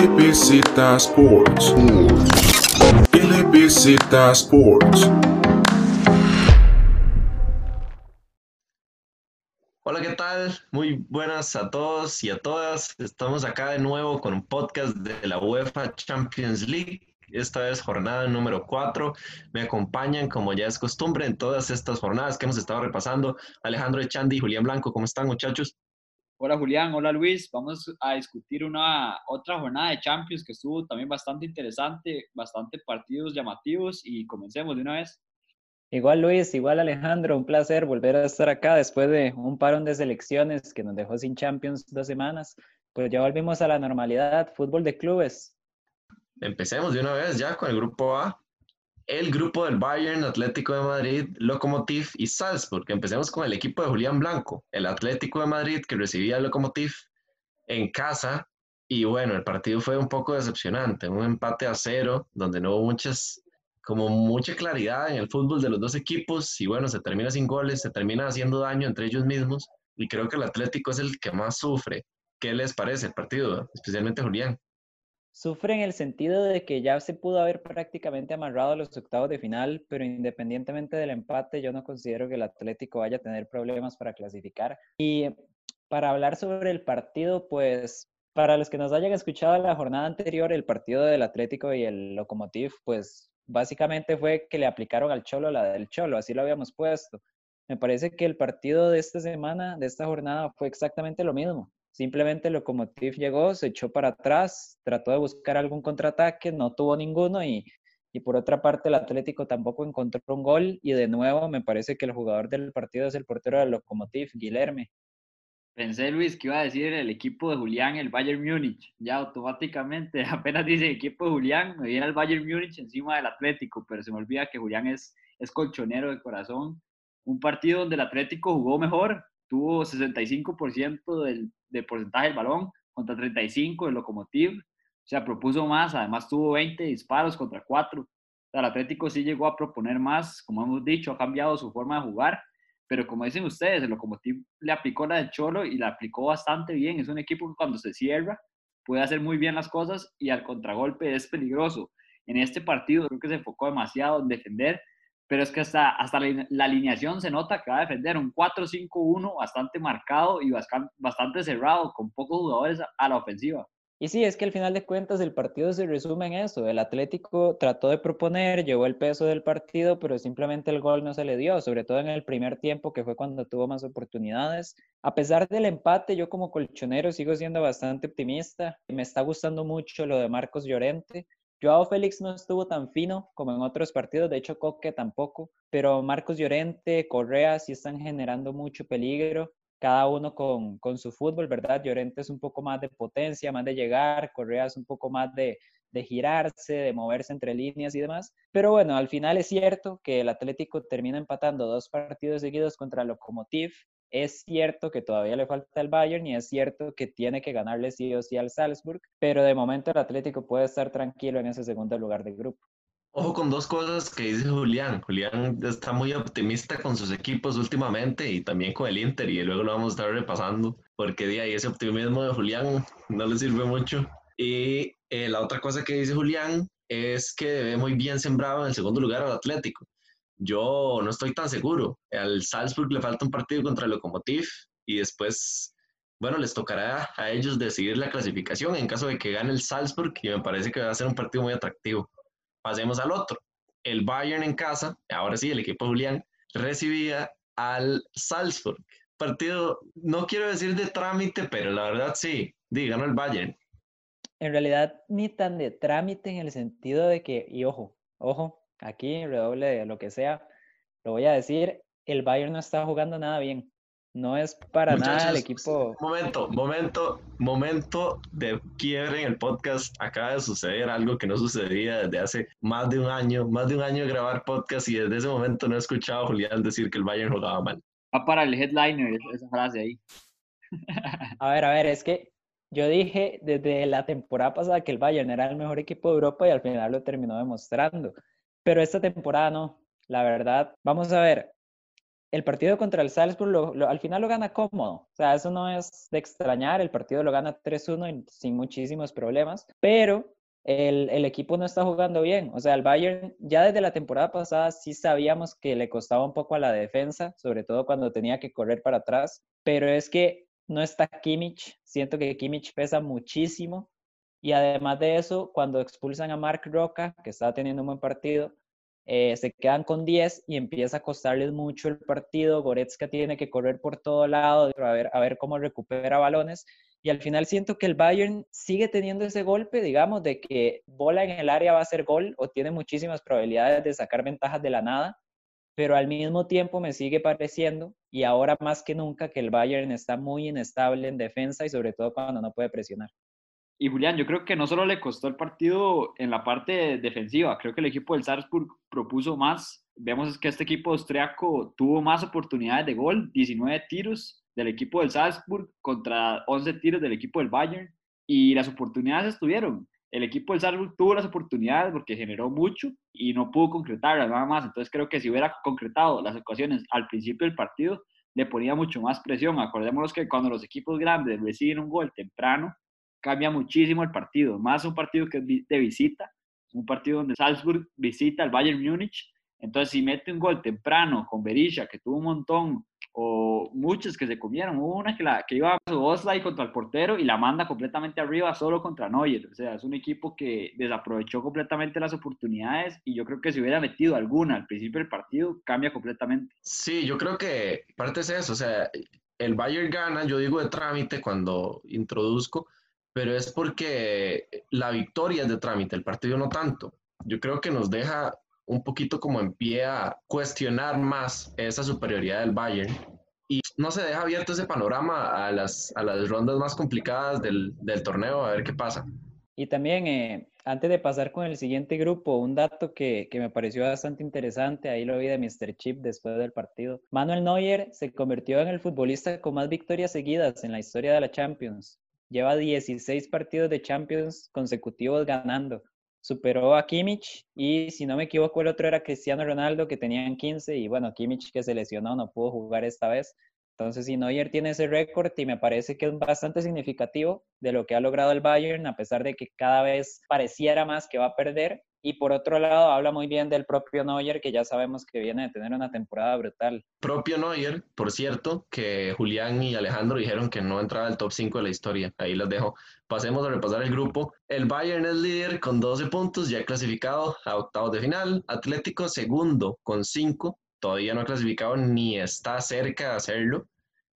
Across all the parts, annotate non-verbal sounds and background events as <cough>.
LBZ Sports. LBZ Sports. Hola, ¿qué tal? Muy buenas a todos y a todas. Estamos acá de nuevo con un podcast de la UEFA Champions League. Esta vez jornada número 4. Me acompañan, como ya es costumbre, en todas estas jornadas que hemos estado repasando. Alejandro Echandi y Julián Blanco, ¿cómo están, muchachos? Hola Julián, hola Luis. Vamos a discutir una otra jornada de Champions que estuvo también bastante interesante, bastante partidos llamativos y comencemos de una vez. Igual Luis, igual Alejandro, un placer volver a estar acá después de un parón de selecciones que nos dejó sin Champions dos semanas. Pues ya volvimos a la normalidad, fútbol de clubes. Empecemos de una vez ya con el grupo A el grupo del Bayern, Atlético de Madrid, Lokomotiv y Salzburg. Empecemos con el equipo de Julián Blanco, el Atlético de Madrid que recibía al Lokomotiv en casa. Y bueno, el partido fue un poco decepcionante, un empate a cero, donde no hubo muchas, como mucha claridad en el fútbol de los dos equipos. Y bueno, se termina sin goles, se termina haciendo daño entre ellos mismos. Y creo que el Atlético es el que más sufre. ¿Qué les parece el partido? Especialmente Julián. Sufre en el sentido de que ya se pudo haber prácticamente amarrado los octavos de final, pero independientemente del empate, yo no considero que el Atlético vaya a tener problemas para clasificar. Y para hablar sobre el partido, pues para los que nos hayan escuchado la jornada anterior, el partido del Atlético y el Lokomotiv, pues básicamente fue que le aplicaron al Cholo la del Cholo, así lo habíamos puesto. Me parece que el partido de esta semana, de esta jornada, fue exactamente lo mismo. Simplemente el Lokomotiv llegó, se echó para atrás, trató de buscar algún contraataque, no tuvo ninguno y, y por otra parte el Atlético tampoco encontró un gol y de nuevo me parece que el jugador del partido es el portero del Lokomotiv, Guilherme. Pensé, Luis, que iba a decir el equipo de Julián, el Bayern Múnich. Ya automáticamente, <laughs> apenas dice equipo de Julián, me viene el Bayern Múnich encima del Atlético, pero se me olvida que Julián es, es colchonero de corazón. Un partido donde el Atlético jugó mejor, tuvo 65% del, de porcentaje del balón contra 35 del Lokomotiv. O sea, propuso más, además tuvo 20 disparos contra 4. O sea, el Atlético sí llegó a proponer más, como hemos dicho, ha cambiado su forma de jugar, pero como dicen ustedes, el Lokomotiv le aplicó la de Cholo y la aplicó bastante bien. Es un equipo que cuando se cierra puede hacer muy bien las cosas y al contragolpe es peligroso. En este partido creo que se enfocó demasiado en defender pero es que hasta, hasta la, alineación se nota que va a defender un 4-5-1 bastante marcado y bastante cerrado, con pocos jugadores a la ofensiva. Y sí, es que al final de cuentas el partido se resume en eso. El Atlético trató de proponer, llevó el peso del partido, pero simplemente el gol no se le dio, sobre todo en el primer tiempo, que fue cuando tuvo más oportunidades. A pesar del empate, yo como colchonero sigo siendo bastante optimista. Me está gustando mucho lo de Marcos Llorente. Joao Félix no estuvo tan fino como en otros partidos, de hecho Coque tampoco, pero Marcos Llorente, Correa sí están generando mucho peligro, cada uno con, con, su fútbol, ¿verdad? Llorente es un poco más de potencia, más de llegar, Correa es un poco más de, de girarse, de moverse entre líneas y demás. Pero bueno, al final es cierto que el Atlético termina empatando dos partidos seguidos contra Lokomotiv es cierto que todavía le falta el Bayern y es cierto que tiene que ganarle sí o sí al Salzburg, pero de momento el Atlético puede estar tranquilo en ese segundo lugar del grupo. Ojo con dos cosas que dice Julián. Julián está muy optimista con sus equipos últimamente y también con el Inter y luego lo vamos a estar repasando porque de ahí ese optimismo de Julián no le sirve mucho. Y eh, la otra cosa que dice Julián es que debe muy bien sembrado en el segundo lugar al Atlético. Yo no estoy tan seguro. Al Salzburg le falta un partido contra el Lokomotiv y después, bueno, les tocará a ellos decidir la clasificación en caso de que gane el Salzburg y me parece que va a ser un partido muy atractivo. Pasemos al otro. El Bayern en casa, ahora sí, el equipo Julián, recibía al Salzburg. Partido, no quiero decir de trámite, pero la verdad sí, ganó el Bayern. En realidad, ni tan de trámite en el sentido de que, y ojo, ojo, aquí, redoble de lo que sea, lo voy a decir, el Bayern no está jugando nada bien. No es para nada el equipo. Momento, momento, momento de quiebre en el podcast. Acaba de suceder algo que no sucedía desde hace más de un año, más de un año de grabar podcast y desde ese momento no he escuchado a Julián decir que el Bayern jugaba mal. Va para el headliner esa frase ahí. <laughs> A ver, a ver, es que yo dije desde la temporada pasada que el Bayern era el mejor equipo de Europa y al final lo terminó demostrando pero esta temporada no. La verdad, vamos a ver, el partido contra el Salzburg al final lo gana cómodo. O sea, eso no es de extrañar. El partido lo gana 3-1 sin muchísimos problemas. Pero el, el, equipo no está jugando bien. O sea, el Bayern ya desde la temporada pasada sí sabíamos que le costaba un poco a la defensa, sobre todo cuando tenía que correr para atrás. Pero es que no está Kimmich. Siento que Kimmich pesa muchísimo. Y además de eso, cuando expulsan a Mark Roca, que estaba teniendo un buen partido, eh, se quedan con 10 y empieza a costarles mucho el partido. Goretzka tiene que correr por todo lado a ver, a ver cómo recupera balones. Y al final siento que el Bayern sigue teniendo ese golpe, digamos, de que bola en el área va a ser gol o tiene muchísimas probabilidades de sacar ventajas de la nada, pero al mismo tiempo me sigue pareciendo, y ahora más que nunca, que el Bayern está muy inestable en defensa y sobre todo cuando no puede presionar. Y Julián, yo creo que no solo le costó el partido en la parte defensiva, creo que el equipo del Salzburg propuso más. Vemos que este equipo austriaco tuvo más oportunidades de gol, 19 tiros del equipo del Salzburg contra 11 tiros del equipo del Bayern, y las oportunidades estuvieron. El equipo del Salzburg tuvo las oportunidades porque generó mucho y no pudo concretarlas nada más. Entonces creo que si hubiera concretado las ocasiones al principio del partido, le ponía mucho más presión. Acordémonos que cuando los equipos grandes reciben un gol temprano, cambia muchísimo el partido, más un partido que es de visita, un partido donde Salzburg visita al Bayern Múnich, entonces si mete un gol temprano con Berisha, que tuvo un montón, o muchos que se comieron, hubo una que, la, que iba a Oslay contra el portero y la manda completamente arriba solo contra Neuer, o sea, es un equipo que desaprovechó completamente las oportunidades y yo creo que si hubiera metido alguna al principio del partido, cambia completamente. Sí, yo creo que parte es eso, o sea, el Bayern gana, yo digo de trámite cuando introduzco, pero es porque la victoria es de trámite, el partido no tanto. Yo creo que nos deja un poquito como en pie a cuestionar más esa superioridad del Bayern y no se deja abierto ese panorama a las, a las rondas más complicadas del, del torneo, a ver qué pasa. Y también, eh, antes de pasar con el siguiente grupo, un dato que, que, me pareció bastante interesante, ahí lo vi de Mr. Chip después del partido. Manuel Neuer se convirtió en el futbolista con más victorias seguidas en la historia de la Champions. Lleva 16 partidos de Champions consecutivos ganando. Superó a Kimmich y si no me equivoco el otro era Cristiano Ronaldo que tenían 15 y bueno, Kimmich que se lesionó no pudo jugar esta vez. Entonces, si Neuer tiene ese récord y me parece que es bastante significativo de lo que ha logrado el Bayern, a pesar de que cada vez pareciera más que va a perder, y por otro lado, habla muy bien del propio Neuer, que ya sabemos que viene de tener una temporada brutal. Propio Neuer, por cierto, que Julián y Alejandro dijeron que no entraba al top 5 de la historia. Ahí los dejo. Pasemos a repasar el grupo. El Bayern es líder con 12 puntos, ya clasificado a octavos de final. Atlético segundo con 5, todavía no ha clasificado ni está cerca de hacerlo.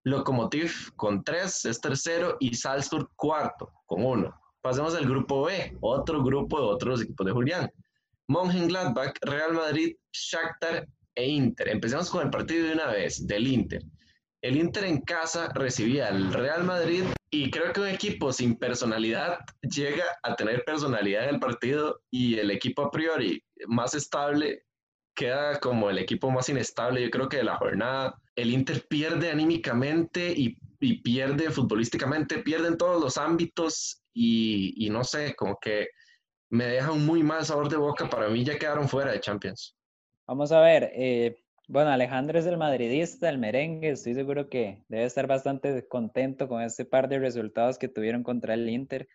Lokomotiv con 3 es tercero y Salzburg cuarto con 1. Pasemos al grupo B, otro grupo de otros equipos de Julián. Mönchengladbach, Real Madrid, Shakhtar e Inter. Empecemos con el partido de una vez, del Inter. El Inter en casa recibía al Real Madrid y creo que un equipo sin personalidad llega a tener personalidad en el partido y el equipo a priori más estable queda como el equipo más inestable, yo creo que de la jornada. El Inter pierde anímicamente y, y pierde futbolísticamente, pierde en todos los ámbitos y, no sé, como que me deja un muy mal sabor de boca. Para mí ya quedaron fuera de Champions. Vamos a ver, eh, bueno, Alejandro es el madridista, el merengue, estoy seguro que debe estar bastante contento con este par de resultados que tuvieron contra el Inter,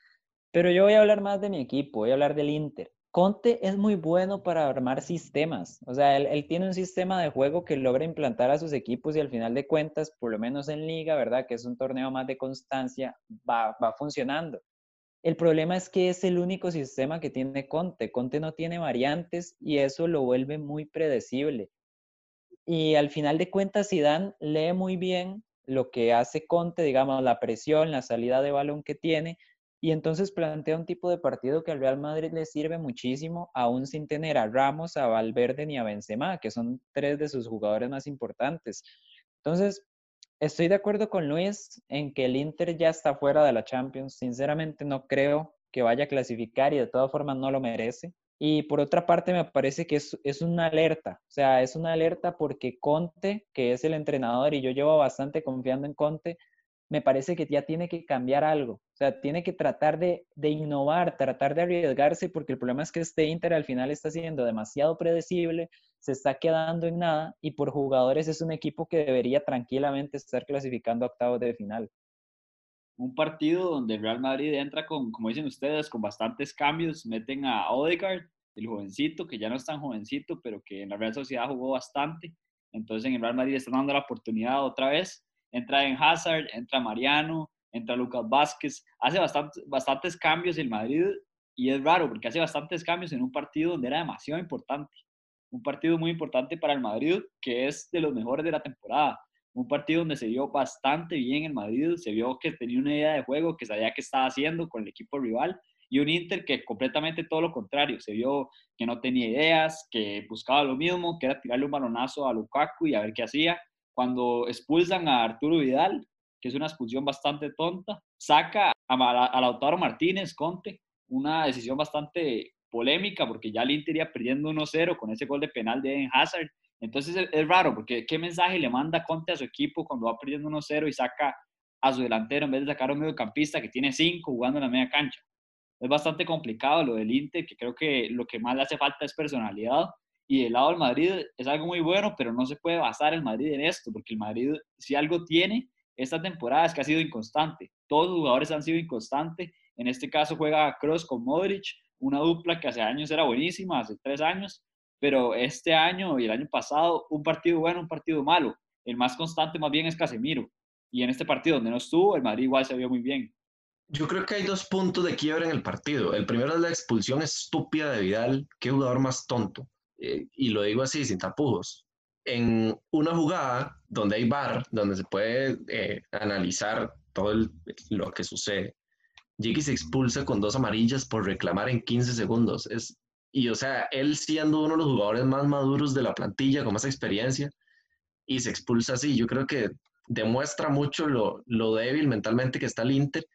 pero yo voy a hablar más de mi equipo, voy a hablar del Inter. Conte es muy bueno para armar sistemas, o sea, él, tiene un sistema de juego que logra implantar a sus equipos y al final de cuentas, por lo menos en liga, ¿verdad? Que es un torneo más de constancia, va, va funcionando. El problema es que es el único sistema que tiene Conte. Conte no tiene variantes y eso lo vuelve muy predecible. Y al final de cuentas, Zidane lee muy bien lo que hace Conte, digamos, la presión, la salida de balón que tiene, y entonces plantea un tipo de partido que al Real Madrid le sirve muchísimo, aún sin tener a Ramos, a Valverde ni a Benzema, que son tres de sus jugadores más importantes. Entonces, Estoy de acuerdo con Luis en que el Inter ya está fuera de la Champions. Sinceramente no creo que vaya a clasificar y de todas formas no lo merece. Y por otra parte me parece que es, es, una alerta, o sea, es una alerta porque Conte, que es el entrenador y yo llevo bastante confiando en Conte, me parece que ya tiene que cambiar algo. O sea, tiene que tratar de, de, innovar, tratar de arriesgarse, porque el problema es que este Inter al final está siendo demasiado predecible, se está quedando en nada y por jugadores es un equipo que debería tranquilamente estar clasificando a octavos de final. Un partido donde el Real Madrid entra con, como dicen ustedes, con bastantes cambios. Meten a Odegaard, el jovencito, que ya no es tan jovencito, pero que en la Real Sociedad jugó bastante. Entonces en el Real Madrid están dando la oportunidad otra vez entra en Hazard, entra Mariano, entra Lucas Vázquez, hace bastantes cambios el Madrid y es raro porque hace bastantes cambios en un partido donde era demasiado importante. Un partido muy importante para el Madrid que es de los mejores de la temporada. Un partido donde se vio bastante bien el Madrid, se vio que tenía una idea de juego, que sabía qué estaba haciendo con el equipo rival y un Inter que completamente todo lo contrario, se vio que no tenía ideas, que buscaba lo mismo, que era tirarle un balonazo a Lukaku y a ver qué hacía cuando expulsan a Arturo Vidal, que es una expulsión bastante tonta, saca a, Lautaro Martínez, Conte, una decisión bastante polémica porque ya el Inter iría perdiendo 1-0 con ese gol de penal de Eden Hazard. Entonces es, raro porque qué mensaje le manda Conte a su equipo cuando va perdiendo 1-0 y saca a su delantero en vez de sacar a un mediocampista que tiene 5 jugando en la media cancha. Es bastante complicado lo del Inter, que creo que lo que más le hace falta es personalidad y del lado del Madrid es algo muy bueno, pero no se puede basar el Madrid en esto, porque el Madrid, si algo tiene esta temporada, es que ha sido inconstante. Todos los jugadores han sido inconstantes. En este caso juega Cross con Modric, una dupla que hace años era buenísima, hace tres años, pero este año y el año pasado, un partido bueno, un partido malo. El más constante más bien es Casemiro. Y en este partido donde no estuvo, el Madrid igual se vio muy bien. Yo creo que hay dos puntos de quiebra en el partido. El primero es la expulsión estúpida de Vidal. Qué jugador más tonto. Eh, y lo digo así, sin tapujos, en una jugada donde hay bar, donde se puede eh, analizar todo lo que sucede, Jiki se expulsa con dos amarillas por reclamar en 15 segundos. Es, y o sea, él siendo uno de los jugadores más maduros de la plantilla, con más experiencia, y se expulsa así, yo creo que demuestra mucho lo, lo débil mentalmente que está el Inter.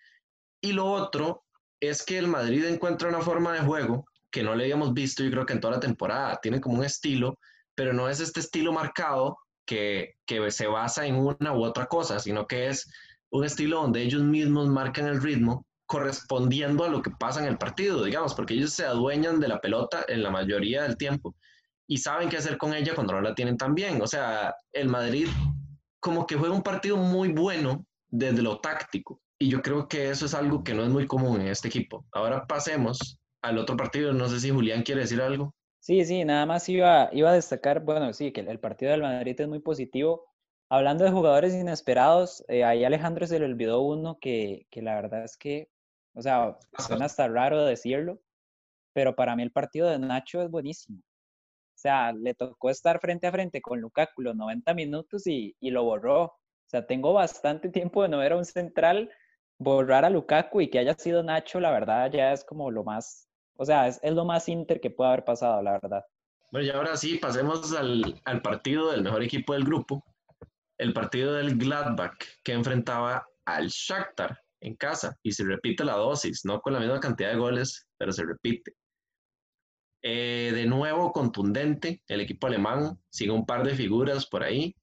Y lo otro es que el Madrid encuentra una forma de juego que no le habíamos visto, yo creo que en toda la temporada. Tiene como un estilo, pero no es este estilo marcado que, que se basa en una u otra cosa, sino que es un estilo donde ellos mismos marcan el ritmo correspondiendo a lo que pasa en el partido, digamos, porque ellos se adueñan de la pelota en la mayoría del tiempo y saben qué hacer con ella cuando no la tienen tan bien. O sea, el Madrid como que juega un partido muy bueno desde lo táctico y yo creo que eso es algo que no es muy común en este equipo. Ahora pasemos al otro partido. No sé si Julián quiere decir algo. Sí, sí, nada más iba, iba a destacar, bueno, sí, que el partido del Madrid es muy positivo. Hablando de jugadores inesperados, eh, ahí Alejandro se le olvidó uno que, que la verdad es que, o sea, suena hasta raro decirlo, pero para mí el partido de Nacho es buenísimo. O sea, le tocó estar frente a frente con Lukaku los 90 minutos y, y lo borró. O sea, tengo bastante tiempo de no ver a un central borrar a Lukaku y que haya sido Nacho, la verdad ya es como lo más o sea, es, lo más Inter que puede haber pasado, la verdad. Bueno, y ahora sí, pasemos al, al partido del mejor equipo del grupo, el partido del Gladbach, que enfrentaba al Shakhtar en casa, y se repite la dosis, no con la misma cantidad de goles, pero se repite. Eh, de nuevo, contundente, el equipo alemán, sigue un par de figuras por ahí,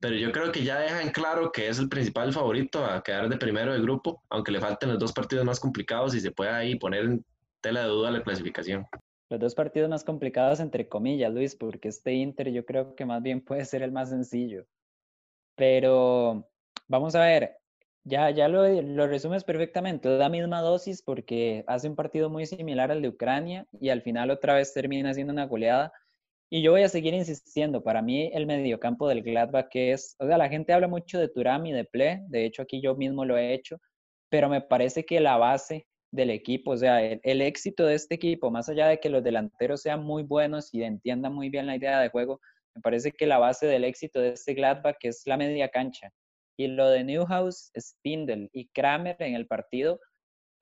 pero yo creo que ya deja en claro que es el principal favorito a quedar de primero de grupo, aunque le falten los dos partidos más complicados y se pueda ahí poner tela de duda la clasificación. Los dos partidos más complicados, entre comillas, Luis, porque este Inter yo creo que más bien puede ser el más sencillo. Pero vamos a ver, ya, ya lo, lo resumes perfectamente, la misma dosis porque hace un partido muy similar al de Ucrania y al final otra vez termina siendo una goleada. Y yo voy a seguir insistiendo, para mí el mediocampo del Gladbach es, o sea, la gente habla mucho de Turam y de Ple, de hecho aquí yo mismo lo he hecho, pero me parece que la base del equipo. O sea, el, éxito de este equipo, más allá de que los delanteros sean muy buenos y entiendan muy bien la idea de juego, me parece que la base del éxito de este Gladbach es la media cancha. Y lo de Newhouse, Spindle y Kramer en el partido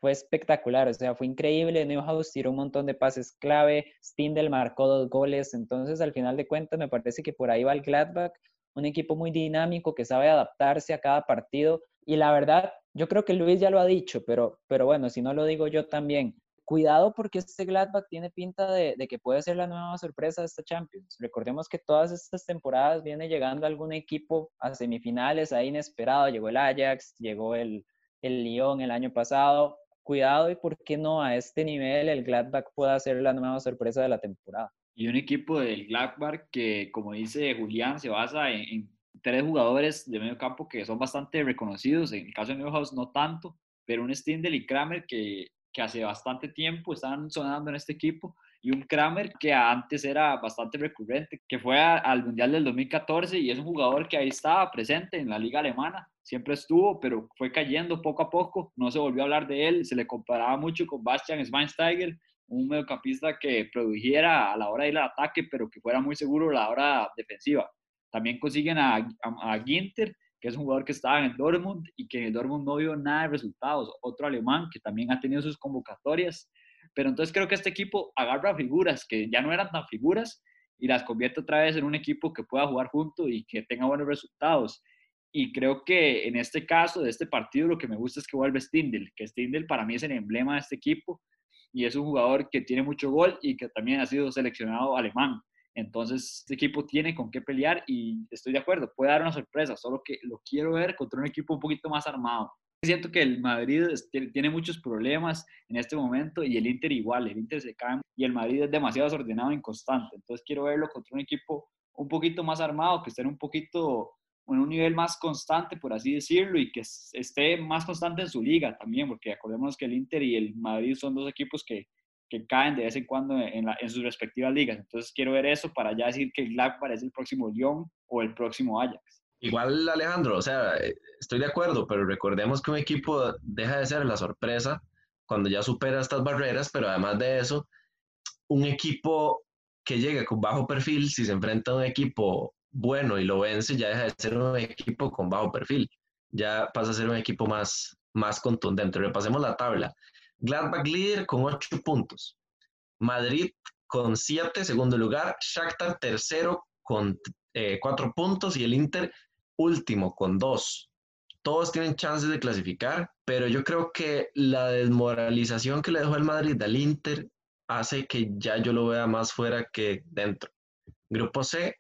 fue espectacular, o sea, fue increíble. Newhouse tiró un montón de pases clave, Spindle marcó dos goles, entonces al final de cuentas me parece que por ahí va el Gladbach, un equipo muy dinámico que sabe adaptarse a cada partido y la verdad yo creo que Luis ya lo ha dicho, pero, pero bueno, si no lo digo yo también, cuidado porque este Gladbach tiene pinta de, de, que puede ser la nueva sorpresa de esta Champions. Recordemos que todas estas temporadas viene llegando algún equipo a semifinales ahí inesperado. Llegó el Ajax, llegó el, el Lyon el año pasado. Cuidado y por qué no a este nivel el Gladbach pueda ser la nueva sorpresa de la temporada. Y un equipo del Gladbach que, como dice Julián, se basa en, en tres jugadores de medio campo que son bastante reconocidos. En el caso de Neuhaus no tanto, pero un Stindl y Kramer que, que hace bastante tiempo están sonando en este equipo y un Kramer que antes era bastante recurrente, que fue a, al Mundial del 2014 y es un jugador que ahí estaba presente en la liga alemana, siempre estuvo, pero fue cayendo poco a poco, no se volvió a hablar de él, se le comparaba mucho con Bastian Schweinsteiger, un mediocampista que produjera a la hora de ir al ataque, pero que fuera muy seguro a la hora defensiva. También consiguen a, a, a Ginter, que es un jugador que estaba en el Dortmund y que en el Dortmund no vio nada de resultados. Otro alemán que también ha tenido sus convocatorias. Pero entonces creo que este equipo agarra figuras que ya no eran tan figuras y las convierte otra vez en un equipo que pueda jugar junto y que tenga buenos resultados. Y creo que en este caso, de este partido, lo que me gusta es que vuelve Stindl, que Stindl para mí es el emblema de este equipo y es un jugador que tiene mucho gol y que también ha sido seleccionado alemán. Entonces, este equipo tiene con qué pelear y estoy de acuerdo, puede dar una sorpresa, solo que lo quiero ver contra un equipo un poquito más armado. Siento que el Madrid tiene muchos problemas en este momento y el Inter igual, el Inter se cae y el Madrid es demasiado desordenado e inconstante. Entonces, quiero verlo contra un equipo un poquito más armado, que esté en un poquito en un nivel más constante, por así decirlo, y que esté más constante en su liga también, porque acordémonos que el Inter y el Madrid son dos equipos que que caen de vez en cuando en, sus respectivas ligas. Entonces quiero ver eso para ya decir que el es el próximo Lyon o el próximo Ajax. Igual Alejandro, o sea, estoy de acuerdo, pero recordemos que un equipo deja de ser la sorpresa cuando ya supera estas barreras, pero además de eso, un equipo que llega con bajo perfil, si se enfrenta a un equipo bueno y lo vence, ya deja de ser un equipo con bajo perfil, ya pasa a ser un equipo más, más contundente. Repasemos la tabla. Gladbach líder con 8 puntos. Madrid con 7, segundo lugar. Shakhtar tercero con 4 eh, puntos y el Inter último con 2. Todos tienen chances de clasificar, pero yo creo que la desmoralización que le dejó el Madrid al Inter hace que ya yo lo vea más fuera que dentro. Grupo C,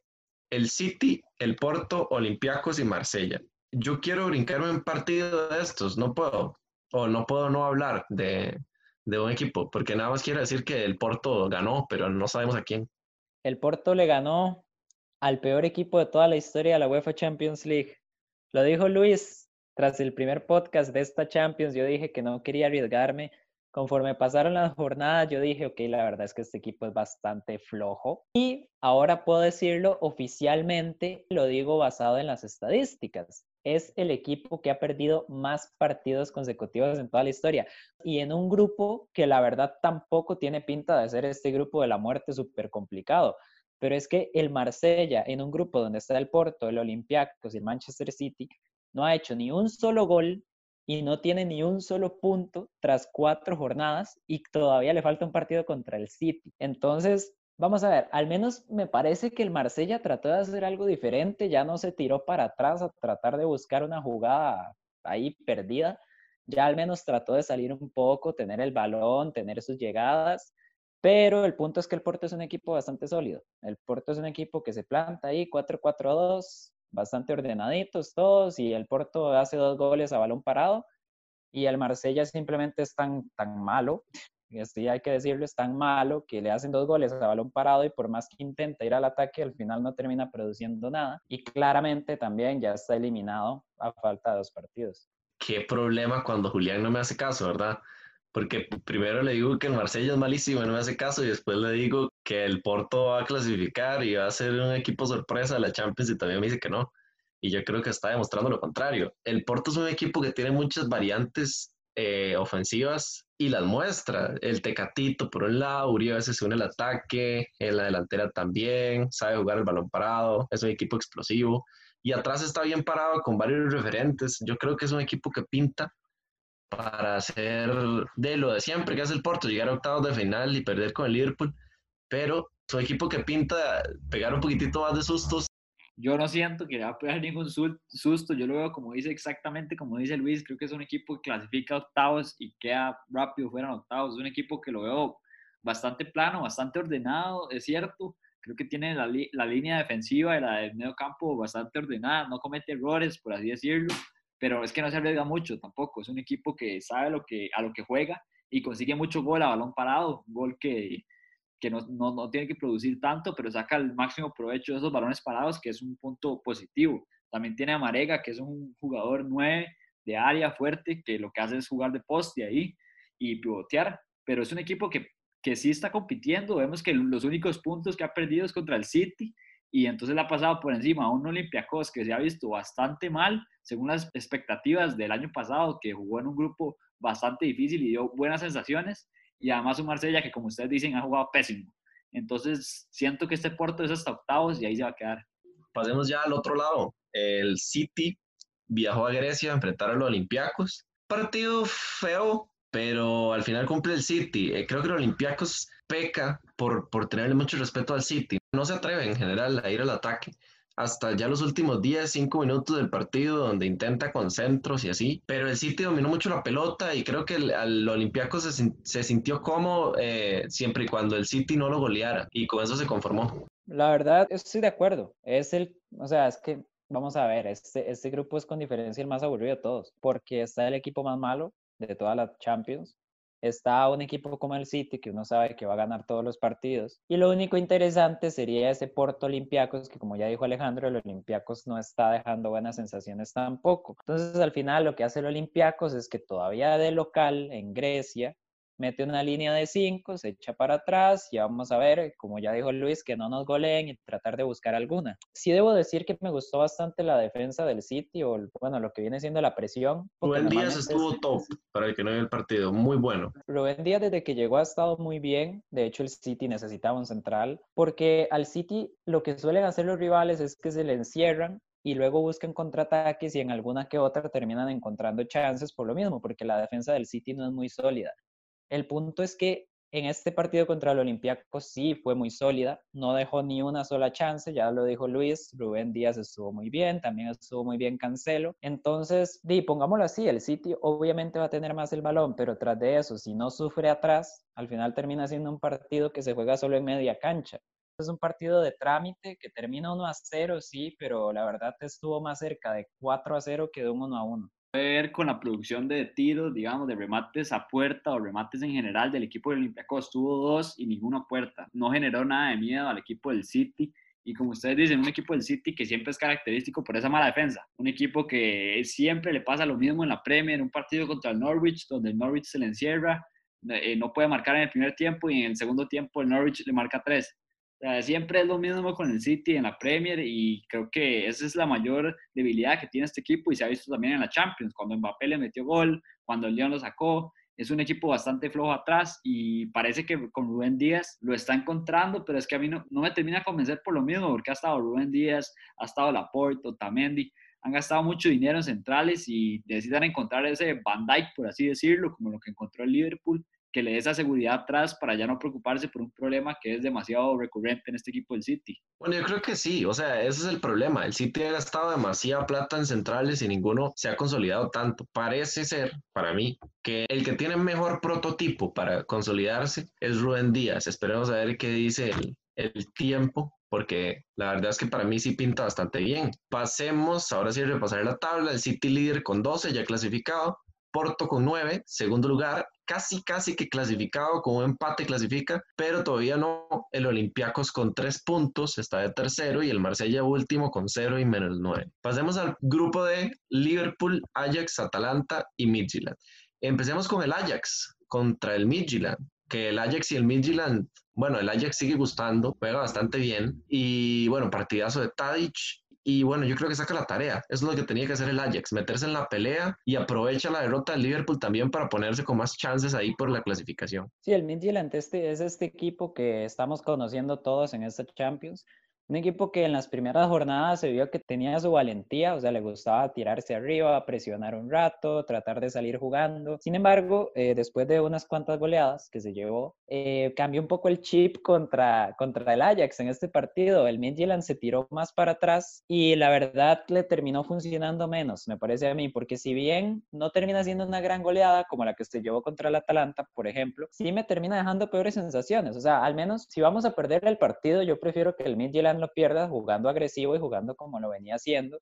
el City, el Porto, Olympiacos y Marsella. Yo quiero brincarme un partido de estos, no puedo o no puedo no hablar de, de un equipo, porque nada más quiere decir que el Porto ganó, pero no sabemos a quién. El Porto le ganó al peor equipo de toda la historia de la UEFA Champions League. Lo dijo Luis tras el primer podcast de esta Champions. Yo dije que no quería arriesgarme. Conforme pasaron las jornadas, yo dije, ok, la verdad es que este equipo es bastante flojo. Y ahora puedo decirlo oficialmente, lo digo basado en las estadísticas es el equipo que ha perdido más partidos consecutivos en toda la historia. Y en un grupo que la verdad tampoco tiene pinta de ser este grupo de la muerte súper complicado. Pero es que el Marsella, en un grupo donde está el Porto, el Olympiacos y el Manchester City, no ha hecho ni un solo gol y no tiene ni un solo punto tras cuatro jornadas y todavía le falta un partido contra el City. Entonces, Vamos a ver, al menos me parece que el Marsella trató de hacer algo diferente, ya no se tiró para atrás a tratar de buscar una jugada ahí perdida, ya al menos trató de salir un poco, tener el balón, tener sus llegadas, pero el punto es que el Porto es un equipo bastante sólido. El Porto es un equipo que se planta ahí 4-4-2, bastante ordenaditos todos, y el Porto hace dos goles a balón parado, y el Marsella simplemente es tan, tan malo este hay que decirlo, es tan malo que le hacen dos goles a balón parado y por más que intenta ir al ataque, al final no termina produciendo nada. Y claramente también ya está eliminado a falta de dos partidos. Qué problema cuando Julián no me hace caso, ¿verdad? Porque primero le digo que el Marsella es malísimo y no me hace caso y después le digo que el Porto va a clasificar y va a ser un equipo sorpresa de la Champions y también me dice que no. Y yo creo que está demostrando lo contrario. El Porto es un equipo que tiene muchas variantes eh, ofensivas y las muestra. El Tecatito por un lado, Uribe se une al ataque, en la delantera también, sabe jugar el balón parado, es un equipo explosivo. Y atrás está bien parado con varios referentes. Yo creo que es un equipo que pinta para hacer de lo de siempre, que es el Porto, llegar a octavos de final y perder con el Liverpool. Pero es un equipo que pinta pegar un poquitito más de sustos Yo no siento que le va a pegar ningún susto. Yo lo veo como dice exactamente como dice Luis. Creo que es un equipo que clasifica octavos y queda rápido fuera octavos. Es un equipo que lo veo bastante plano, bastante ordenado, es cierto. Creo que tiene la, la línea defensiva y la del medio campo bastante ordenada. No comete errores, por así decirlo. Pero es que no se arriesga mucho tampoco. Es un equipo que sabe lo que, a lo que juega y consigue mucho gol a balón parado. Gol que que no, no, no, tiene que producir tanto, pero saca el máximo provecho de esos balones parados, que es un punto positivo. También tiene a Marega, que es un jugador 9 de área fuerte, que lo que hace es jugar de poste ahí y pivotear, pero es un equipo que, que sí está compitiendo. Vemos que los únicos puntos que ha perdido es contra el City y entonces le ha pasado por encima a un Olympiacos que se ha visto bastante mal según las expectativas del año pasado, que jugó en un grupo bastante difícil y dio buenas sensaciones y además un Marsella que, como ustedes dicen, ha jugado pésimo. Entonces, siento que este Porto es hasta octavos y ahí se va a quedar. Pasemos ya al otro lado. El City viajó a Grecia a enfrentar a los Olympiacos. Partido feo, pero al final cumple el City. Eh, creo que los Olympiacos peca por, por tenerle mucho respeto al City. No se atreve en general a ir al ataque hasta ya los últimos 10, 5 minutos del partido, donde intenta con centros y así. Pero el City dominó mucho la pelota y creo que el, al Olympiacos se, se, sintió cómodo eh, siempre y cuando el City no lo goleara y con eso se conformó. La verdad, estoy de acuerdo. Es el, o sea, es que vamos a ver, este, este grupo es con diferencia el más aburrido de todos, porque está el equipo más malo de toda la Champions, está un equipo como el City, que uno sabe que va a ganar todos los partidos. Y lo único interesante sería ese Porto Olympiacos, que como ya dijo Alejandro, el Olympiacos no está dejando buenas sensaciones tampoco. Entonces, al final, lo que hace el Olympiacos es que todavía de local en Grecia, mete una línea de 5, se echa para atrás y vamos a ver, como ya dijo Luis, que no nos goleen y tratar de buscar alguna. Sí debo decir que me gustó bastante la defensa del City o, bueno, lo que viene siendo la presión. Rubén Díaz estuvo top para el que no vio el partido, muy bueno. Rubén Díaz desde que llegó ha estado muy bien, de hecho el City necesitaba un central, porque al City lo que suelen hacer los rivales es que se le encierran y luego buscan contraataques y en alguna que otra terminan encontrando chances por lo mismo, porque la defensa del City no es muy sólida. El punto es que en este partido contra el Olympiacos sí fue muy sólida, no dejó ni una sola chance, ya lo dijo Luis, Rubén Díaz estuvo muy bien, también estuvo muy bien Cancelo. Entonces, di, pongámoslo así, el City obviamente va a tener más el balón, pero tras de eso, si no sufre atrás, al final termina siendo un partido que se juega solo en media cancha. Es un partido de trámite que termina 1 a 0, sí, pero la verdad estuvo más cerca de 4 a 0 que de un 1 a 1 ver con la producción de tiros, digamos, de remates a puerta o remates en general del equipo del Olympiacos. Tuvo dos y ninguna puerta. No generó nada de miedo al equipo del City. Y como ustedes dicen, un equipo del City que siempre es característico por esa mala defensa. Un equipo que siempre le pasa lo mismo en la Premier, un partido contra el Norwich, donde el Norwich se le encierra, eh, no puede marcar en el primer tiempo y en el segundo tiempo el Norwich le marca tres siempre es lo mismo con el City en la Premier y creo que esa es la mayor debilidad que tiene este equipo y se ha visto también en la Champions, cuando Mbappé le metió gol, cuando el León lo sacó, es un equipo bastante flojo atrás y parece que con Rubén Díaz lo está encontrando, pero es que a mí no, me termina de convencer por lo mismo, porque ha estado Rubén Díaz, ha estado Laporte, Otamendi, han gastado mucho dinero en centrales y necesitan encontrar ese Van Dijk, por así decirlo, como lo que encontró el Liverpool, que le dé esa seguridad atrás para ya no preocuparse por un problema que es demasiado recurrente en este equipo del City. Bueno, yo creo que sí, o sea, ese es el problema. El City ha gastado demasiada plata en centrales y ninguno se ha consolidado tanto. Parece ser, para mí, que el que tiene mejor prototipo para consolidarse es Rubén Díaz. Esperemos a ver qué dice el, el tiempo porque la verdad es que para mí sí pinta bastante bien. Pasemos, ahora sí, repasar la tabla. El City líder con 12, ya clasificado. Porto con 9, segundo lugar, casi, casi que clasificado, con un empate clasifica, pero todavía no. El Olympiacos con 3 puntos está de tercero y el Marsella último con 0 y menos 9. Pasemos al grupo de Liverpool, Ajax, Atalanta y Midtjylland. Empecemos con el Ajax contra el Midtjylland, que el Ajax y el Midtjylland, bueno, el Ajax sigue gustando, juega bastante bien y bueno, partidazo de Tadic y bueno, yo creo que saca la tarea. Eso es lo que tenía que hacer el Ajax, meterse en la pelea y aprovecha la derrota del Liverpool también para ponerse con más chances ahí por la clasificación. Sí, el Midtjylland es este equipo que estamos conociendo todos en esta Champions. Un equipo que en las primeras jornadas se vio que tenía su valentía, o sea, le gustaba tirarse arriba, presionar un rato, tratar de salir jugando. Sin embargo, eh, después de unas cuantas goleadas que se llevó, eh, cambió un poco el chip contra, contra el Ajax en este partido. El Midtjylland se tiró más para atrás y la verdad le terminó funcionando menos, me parece a mí, porque si bien no termina siendo una gran goleada como la que se llevó contra el Atalanta, por ejemplo, sí me termina dejando peores sensaciones. O sea, al menos si vamos a perder el partido, yo prefiero que el Midtjylland lo pierda jugando agresivo y jugando como lo venía haciendo.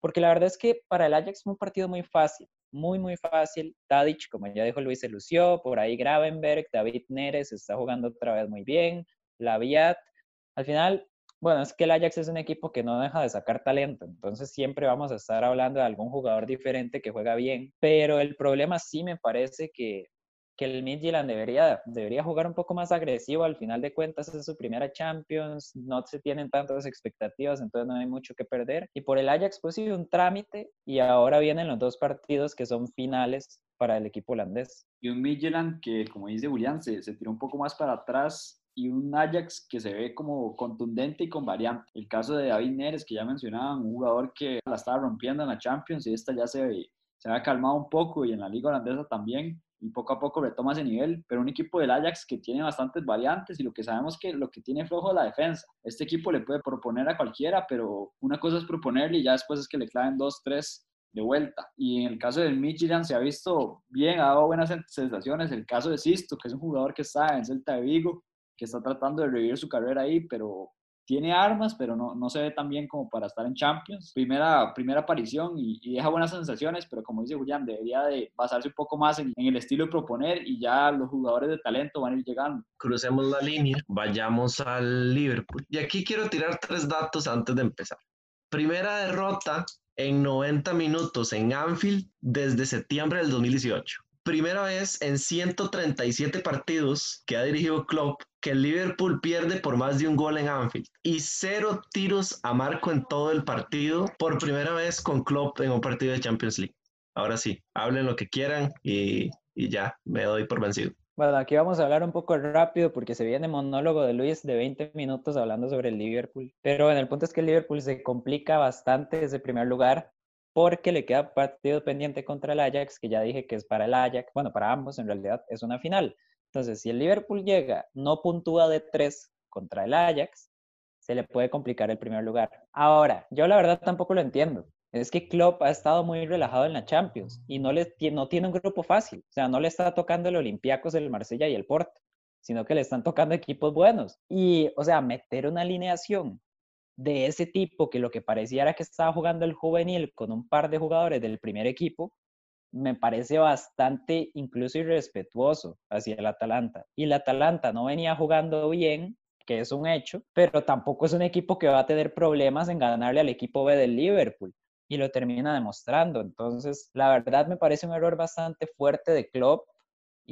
Porque la verdad es que para el Ajax fue un partido muy fácil, muy, muy fácil. Tadic, como ya dijo Luis, se lució. Por ahí Gravenberg, David Neres está jugando otra vez muy bien. Laviat. Al final, bueno, es que el Ajax es un equipo que no deja de sacar talento. Entonces siempre vamos a estar hablando de algún jugador diferente que juega bien. Pero el problema sí me parece que que el Midtjylland debería, debería jugar un poco más agresivo. Al final de cuentas es su primera Champions, no se tienen tantas expectativas, entonces no hay mucho que perder. Y por el Ajax pues sí, un trámite y ahora vienen los dos partidos que son finales para el equipo holandés. Y un Midtjylland que, como dice Julián, se, se tiró un poco más para atrás y un Ajax que se ve como contundente y con variante. El caso de David Neres, que ya mencionaban, un jugador que la estaba rompiendo en la Champions y esta ya se, se había calmado un poco y en la liga holandesa también y poco a poco retoma ese nivel, pero un equipo del Ajax que tiene bastantes variantes y lo que sabemos que lo que tiene flojo es la defensa. Este equipo le puede proponer a cualquiera, pero una cosa es proponerle y ya después es que le claven dos, tres de vuelta. Y en el caso del Midtjylland se ha visto bien, ha dado buenas sensaciones. El caso de Sisto, que es un jugador que está en Celta de Vigo, que está tratando de revivir su carrera ahí, pero tiene armas, pero no, no se ve tan bien como para estar en Champions. Primera, primera aparición y, deja buenas sensaciones, pero como dice Julián, debería de basarse un poco más en, en, el estilo de proponer y ya los jugadores de talento van a ir llegando. Crucemos la línea, vayamos al Liverpool. Y aquí quiero tirar tres datos antes de empezar. Primera derrota en 90 minutos en Anfield desde septiembre del 2018 primera vez en 137 partidos que ha dirigido Klopp que el Liverpool pierde por más de un gol en Anfield y cero tiros a marco en todo el partido por primera vez con Klopp en un partido de Champions League. Ahora sí, hablen lo que quieran y, y ya, me doy por vencido. Bueno, aquí vamos a hablar un poco rápido porque se viene monólogo de Luis de 20 minutos hablando sobre el Liverpool. Pero en el punto es que el Liverpool se complica bastante desde primer lugar porque le queda partido pendiente contra el Ajax, que ya dije que es para el Ajax, bueno, para ambos en realidad es una final. Entonces, si el Liverpool llega, no puntúa de tres contra el Ajax, se le puede complicar el primer lugar. Ahora, yo la verdad tampoco lo entiendo. Es que Klopp ha estado muy relajado en la Champions y no, le, no tiene un grupo fácil. O sea, no le está tocando el Olympiacos, el Marsella y el Porto, sino que le están tocando equipos buenos. Y, o sea, meter una alineación de ese tipo que lo que parecía era que estaba jugando el juvenil con un par de jugadores del primer equipo, me parece bastante incluso irrespetuoso hacia el Atalanta. Y el Atalanta no venía jugando bien, que es un hecho, pero tampoco es un equipo que va a tener problemas en ganarle al equipo B del Liverpool. Y lo termina demostrando. Entonces, la verdad me parece un error bastante fuerte de Klopp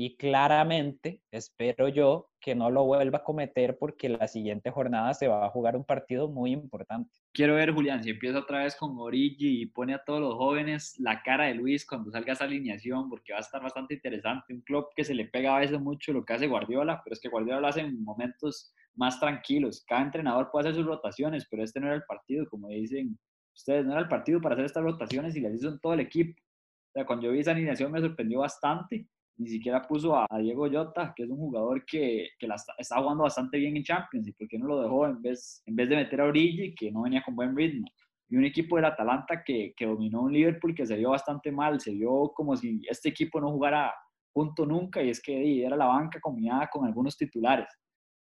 y claramente espero yo que no lo vuelva a cometer porque la siguiente jornada se va a jugar un partido muy importante. Quiero ver, Julián, si empieza otra vez con Origi y pone a todos los jóvenes la cara de Luis cuando salga esa alineación, porque va a estar bastante interesante. Un club que se le pega a veces mucho lo que hace Guardiola, pero es que Guardiola lo hace en momentos más tranquilos. Cada entrenador puede hacer sus rotaciones, pero este no era el partido, como dicen ustedes, no era el partido para hacer estas rotaciones y las hizo en todo el equipo. O sea, cuando yo vi esa alineación me sorprendió bastante ni siquiera puso a, Diego Jota, que es un jugador que, que la está, jugando bastante bien en Champions, y por qué no lo dejó en vez, en vez de meter a Origi, que no venía con buen ritmo. Y un equipo del Atalanta que, que dominó un Liverpool que se vio bastante mal, se vio como si este equipo no jugara junto nunca, y es que era la banca combinada con algunos titulares.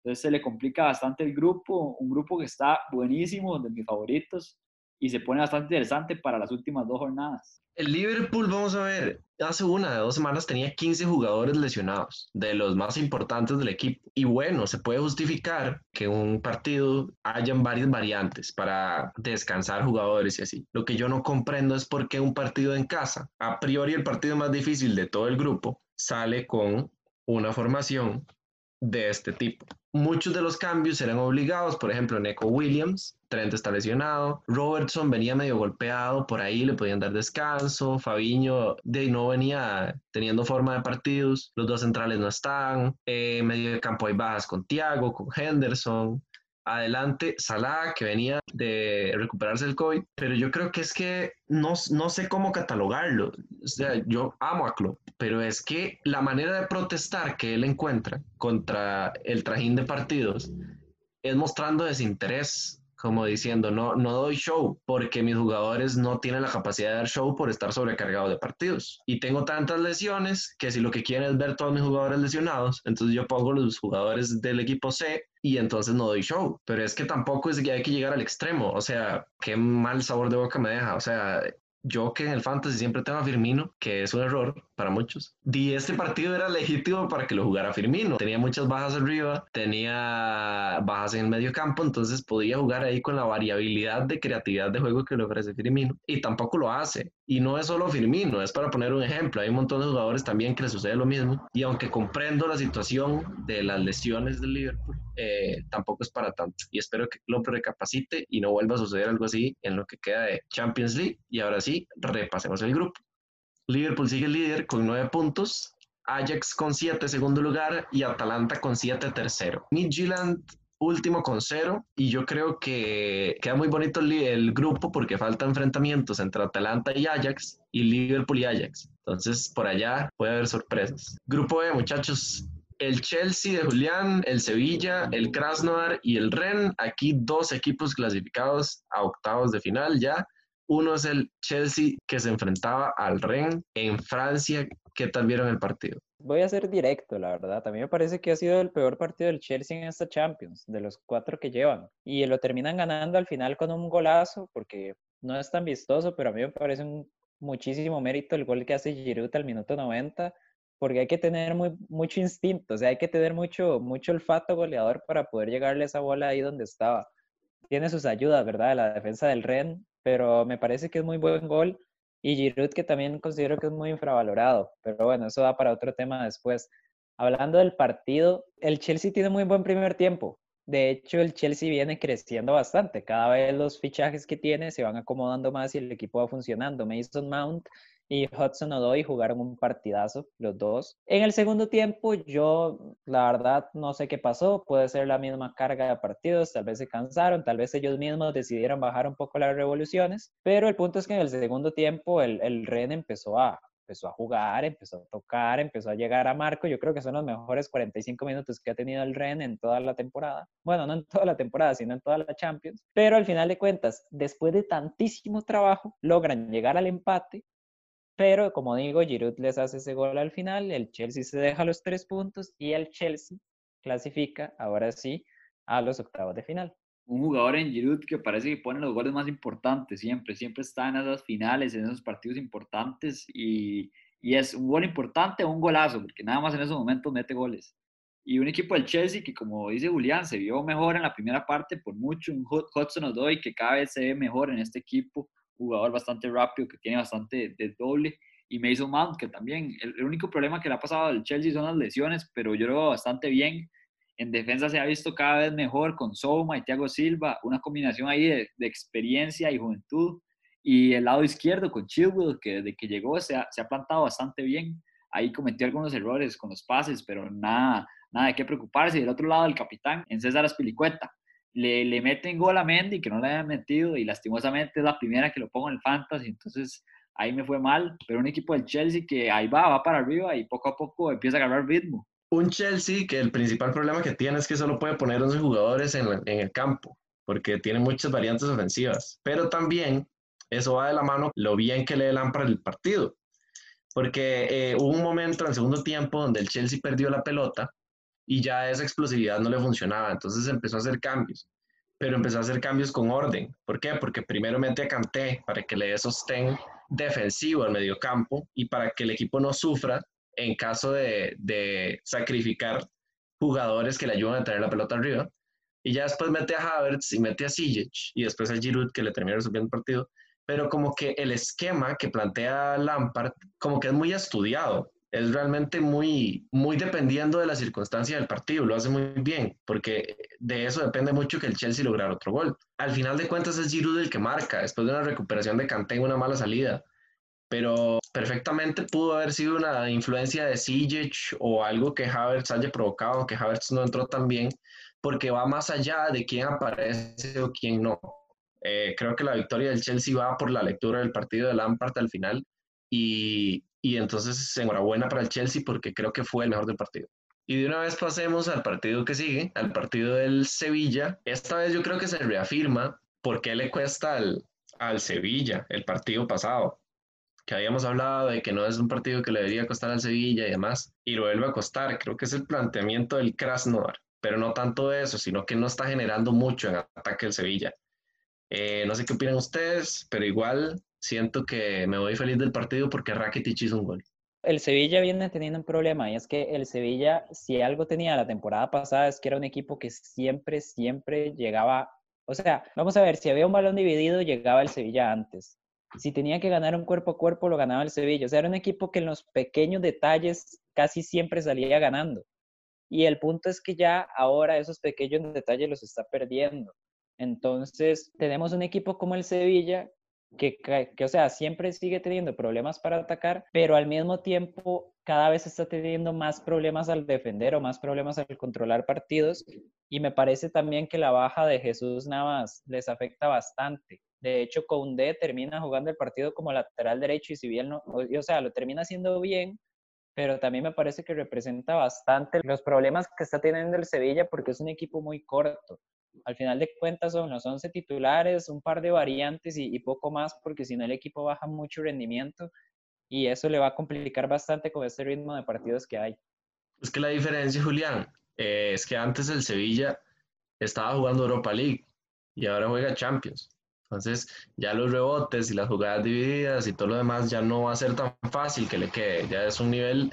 Entonces se le complica bastante el grupo, un grupo que está buenísimo, de mis favoritos, y se pone bastante interesante para las últimas dos jornadas. El Liverpool, vamos a ver, hace una de dos semanas tenía 15 jugadores lesionados, de los más importantes del equipo. Y bueno, se puede justificar que un partido hayan varias variantes para descansar jugadores y así. Lo que yo no comprendo es por qué un partido en casa, a priori el partido más difícil de todo el grupo, sale con una formación de este tipo. Muchos de los cambios eran obligados, por ejemplo, Neko Williams, Trent está lesionado, Robertson venía medio golpeado, por ahí le podían dar descanso, Fabiño de no venía teniendo forma de partidos, los dos centrales no están, eh, medio de campo hay bajas con Thiago, con Henderson, Adelante, Salah, que venía de recuperarse del COVID, pero yo creo que es que no, no sé cómo catalogarlo. O sea, yo amo a Klopp, pero es que la manera de protestar que él encuentra contra el trajín de partidos es mostrando desinterés como diciendo, no, no doy show porque mis jugadores no tienen la capacidad de dar show por estar sobrecargados de partidos. Y tengo tantas lesiones que si lo que quieren es ver todos mis jugadores lesionados, entonces yo pongo los jugadores del equipo C y entonces no doy show. Pero es que tampoco es que hay que llegar al extremo. O sea, qué mal sabor de boca me deja. O sea, yo que en el fantasy siempre tengo a Firmino, que es un error para muchos, y este partido era legítimo para que lo jugara Firmino. Tenía muchas bajas arriba, tenía bajas en el medio campo, entonces podía jugar ahí con la variabilidad de creatividad de juego que le ofrece Firmino, y tampoco lo hace. Y no es solo Firmino, es para poner un ejemplo. Hay un montón de jugadores también que les sucede lo mismo, y aunque comprendo la situación de las lesiones del Liverpool, eh, tampoco es para tanto. Y espero que Klopp recapacite y no vuelva a suceder algo así en lo que queda de Champions League. Y ahora sí, repasemos el grupo. Liverpool sigue líder con nueve puntos, Ajax con siete segundo lugar y Atalanta con siete tercero. Midtjylland último con cero y yo creo que queda muy bonito el, grupo porque falta enfrentamientos entre Atalanta y Ajax y Liverpool y Ajax. Entonces por allá puede haber sorpresas. Grupo B muchachos, el Chelsea de Julián, el Sevilla, el Krasnodar y el Ren. Aquí dos equipos clasificados a octavos de final ya. Uno es el Chelsea que se enfrentaba al Ren en Francia. ¿Qué tal vieron el partido? Voy a ser directo, la verdad. Mí me parece que ha sido el peor partido del Chelsea en esta Champions, de los cuatro que llevan. Y lo terminan ganando al final con un golazo, porque no es tan vistoso, pero a mí me parece un muchísimo mérito el gol que hace Giroud al minuto 90 porque hay que tener muy, mucho instinto, o sea, hay que tener mucho, mucho olfato goleador para poder llegarle esa bola ahí donde estaba. Tiene sus ayudas, ¿verdad? La defensa del Ren, pero me parece que es muy buen gol. Y Giroud, que también considero que es muy infravalorado, pero bueno, eso va para otro tema después. Hablando del partido, el Chelsea tiene muy buen primer tiempo. De hecho, el Chelsea viene creciendo bastante. Cada vez los fichajes que tiene se van acomodando más y el equipo va funcionando. Mason Mount y Hudson Odoi jugaron un partidazo, los dos. En el segundo tiempo, yo la verdad no sé qué pasó, puede ser la misma carga de partidos, tal vez se cansaron, tal vez ellos mismos decidieron bajar un poco las revoluciones, pero el punto es que en el segundo tiempo el, el Ren empezó a, empezó a jugar, empezó a tocar, empezó a llegar a marco. Yo creo que son los mejores 45 minutos que ha tenido el Ren en toda la temporada. Bueno, no en toda la temporada, sino en toda la Champions. Pero al final de cuentas, después de tantísimo trabajo, logran llegar al empate pero como digo, Giroud les hace ese gol al final, el Chelsea se deja los tres puntos y el Chelsea clasifica, ahora sí, a los octavos de final. Un jugador en Giroud que parece que pone los goles más importantes siempre, siempre está en esas finales, en esos partidos importantes y, y es un gol importante un golazo, porque nada más en esos momentos mete goles. Y un equipo del Chelsea que, como dice Julián, se vio mejor en la primera parte por mucho, un Hudson Odoi que cada vez se ve mejor en este equipo, jugador bastante rápido, que tiene bastante de doble, y Mason Mount, que también, el, único problema que le ha pasado al Chelsea son las lesiones, pero yo lo veo bastante bien. En defensa se ha visto cada vez mejor con Soma y Thiago Silva, una combinación ahí de, experiencia y juventud. Y el lado izquierdo con Chilwell, que desde que llegó se ha, se ha plantado bastante bien. Ahí cometió algunos errores con los pases, pero nada, nada de qué preocuparse. Y del otro lado, el capitán, en César Aspilicueta, le, meten gol a Mendy, que no le habían metido, y lastimosamente es la primera que lo pongo en el Fantasy, entonces ahí me fue mal, pero un equipo del Chelsea que ahí va, va para arriba y poco a poco empieza a agarrar ritmo. Un Chelsea que el principal problema que tiene es que solo puede poner 11 jugadores en, el campo, porque tiene muchas variantes ofensivas, pero también eso va de la mano lo bien que le para el partido, porque eh, hubo un momento en el segundo tiempo donde el Chelsea perdió la pelota y ya esa explosividad no le funcionaba, entonces empezó a hacer cambios, pero empezó a hacer cambios con orden. ¿Por qué? Porque primero mete a Kanté para que le dé sostén defensivo al mediocampo y para que el equipo no sufra en caso de, de sacrificar jugadores que le ayudan a tener la pelota arriba. Y ya después mete a Havertz y mete a Sijic y después a Giroud que le termina resolviendo el partido. Pero como que el esquema que plantea Lampard como que es muy estudiado es realmente muy, muy dependiendo de la circunstancia del partido, lo hace muy bien, porque de eso depende mucho que el Chelsea lograr otro gol. Al final de cuentas es Giroud el que marca, después de una recuperación de Kanté una mala salida, pero perfectamente pudo haber sido una influencia de Sijic o algo que Havertz haya provocado, que Havertz no entró tan bien, porque va más allá de quién aparece o quién no. Eh, creo que la victoria del Chelsea va por la lectura del partido de Lampard al final y, y entonces enhorabuena para el Chelsea porque creo que fue el mejor del partido. Y de una vez pasemos al partido que sigue, al partido del Sevilla. Esta vez yo creo que se reafirma por qué le cuesta al, al Sevilla el partido pasado que habíamos hablado de que no es un partido que le debería costar al Sevilla y demás, y lo vuelve a costar. Creo que es el planteamiento del Krasnodar, pero no tanto eso, sino que no está generando mucho en ataque el Sevilla. Eh, no sé qué opinan ustedes, pero igual siento que me voy feliz del partido porque Rakitic hizo un gol. El Sevilla viene teniendo un problema y es que el Sevilla, si algo tenía la temporada pasada, es que era un equipo que siempre, siempre llegaba. O sea, vamos a ver, si había un balón dividido, llegaba el Sevilla antes si tenía que ganar un cuerpo a cuerpo, lo ganaba el Sevilla. O sea, era un equipo que en los pequeños detalles casi siempre salía ganando. Y el punto es que ya ahora esos pequeños detalles los está perdiendo. Entonces, tenemos un equipo como el Sevilla que, que, o sea, siempre sigue teniendo problemas para atacar, pero al mismo tiempo cada vez está teniendo más problemas al defender o más problemas al controlar partidos. Y me parece también que la baja de Jesús Navas les afecta bastante. De hecho, Koundé termina jugando el partido como lateral derecho y si bien no, o sea, lo termina haciendo bien, pero también me parece que representa bastante los problemas que está teniendo el Sevilla porque es un equipo muy corto. Al final de cuentas son los 11 titulares, un par de variantes y, poco más porque si no el equipo baja mucho rendimiento y eso le va a complicar bastante con este ritmo de partidos que hay. Es que la diferencia, Julián, eh, es que antes el Sevilla estaba jugando Europa League y ahora juega Champions. Entonces, ya los rebotes y las jugadas divididas y todo lo demás ya no va a ser tan fácil que le quede. Ya es un nivel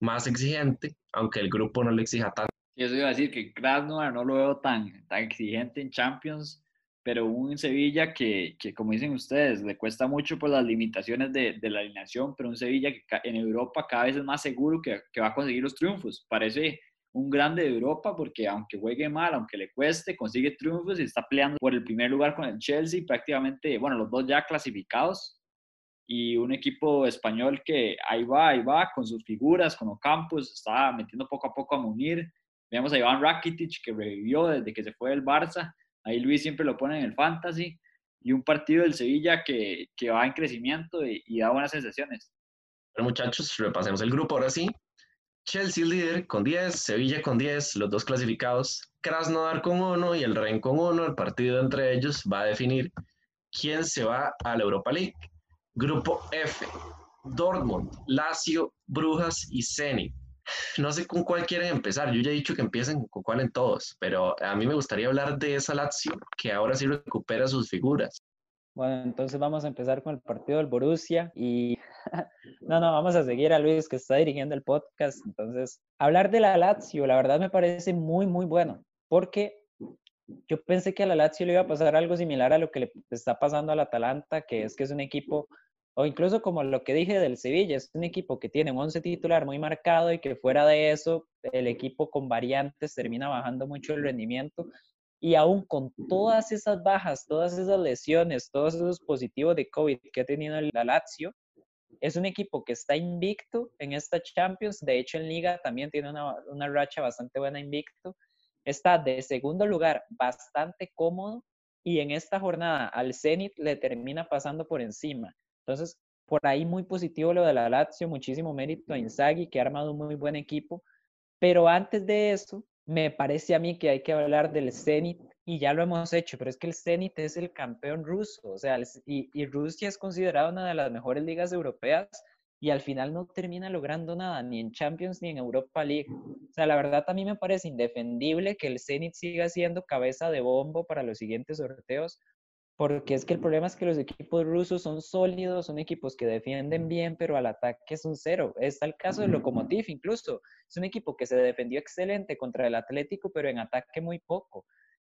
más exigente, aunque el grupo no le exija tanto. Eso iba a decir que Krasnodar no lo veo tan, tan exigente en Champions, pero un Sevilla que, que, como dicen ustedes, le cuesta mucho por las limitaciones de, de, la alineación, pero un Sevilla que en Europa cada vez es más seguro que, que va a conseguir los triunfos. Parece un grande de Europa porque aunque juegue mal, aunque le cueste, consigue triunfos y está peleando por el primer lugar con el Chelsea, prácticamente, bueno, los dos ya clasificados y un equipo español que ahí va, ahí va, con sus figuras, con Ocampos, está metiendo poco a poco a Munir. Vemos a Iván Rakitic que revivió desde que se fue del Barça. Ahí Luis siempre lo pone en el Fantasy. Y un partido del Sevilla que, que va en crecimiento y, y da buenas sensaciones. Bueno, muchachos, repasemos el grupo ahora sí. Chelsea líder con 10, Sevilla con 10, los dos clasificados, Krasnodar con 1 y el Ren con 1. El partido entre ellos va a definir quién se va a la Europa League. Grupo F, Dortmund, Lazio, Brujas y Zenit. No sé con cuál quieren empezar. Yo ya he dicho que empiecen con cuál en todos, pero a mí me gustaría hablar de esa Lazio que ahora sí recupera sus figuras. Bueno, entonces vamos a empezar con el partido del Borussia y <laughs> no, no, vamos a seguir a Luis que está dirigiendo el podcast. Entonces, hablar de la Lazio, la verdad me parece muy, muy bueno, porque yo pensé que a la Lazio le iba a pasar algo similar a lo que le está pasando al Atalanta, que es que es un equipo, o incluso como lo que dije del Sevilla, es un equipo que tiene un once titular muy marcado y que fuera de eso, el equipo con variantes termina bajando mucho el rendimiento y aún con todas esas bajas, todas esas lesiones, todos esos positivos de COVID que ha tenido el Lazio, es un equipo que está invicto en esta Champions. De hecho, en Liga también tiene una, una racha bastante buena invicto. Está de segundo lugar, bastante cómodo. Y en esta jornada al Zenit le termina pasando por encima. Entonces, por ahí muy positivo lo de la Lazio, muchísimo mérito a Inzaghi, que ha armado un muy buen equipo. Pero antes de eso, me parece a mí que hay que hablar del Zenit y ya lo hemos hecho, pero es que el Zenit es el campeón ruso, o sea, y, y, Rusia es considerada una de las mejores ligas europeas y al final no termina logrando nada, ni en Champions ni en Europa League. O sea, la verdad a mí me parece indefendible que el Zenit siga siendo cabeza de bombo para los siguientes sorteos, porque es que el problema es que los equipos rusos son sólidos, son equipos que defienden bien, pero al ataque es un cero. Está el caso del Lokomotiv incluso. Es un equipo que se defendió excelente contra el Atlético, pero en ataque muy poco.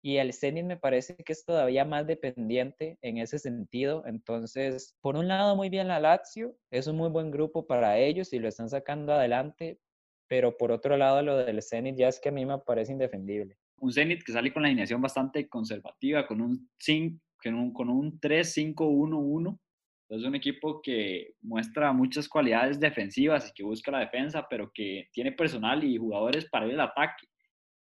Y el Zenit me parece que es todavía más dependiente en ese sentido. Entonces, por un lado, muy bien la Lazio, es un muy buen grupo para ellos y lo están sacando adelante, pero por otro lado, lo del Zenit ya es que a mí me parece indefendible. Un Zenit que sale con la alineación bastante conservativa, con un 5 con un 3-5-1-1. Es un equipo que muestra muchas cualidades defensivas y que busca la defensa, pero que tiene personal y jugadores para ir al ataque.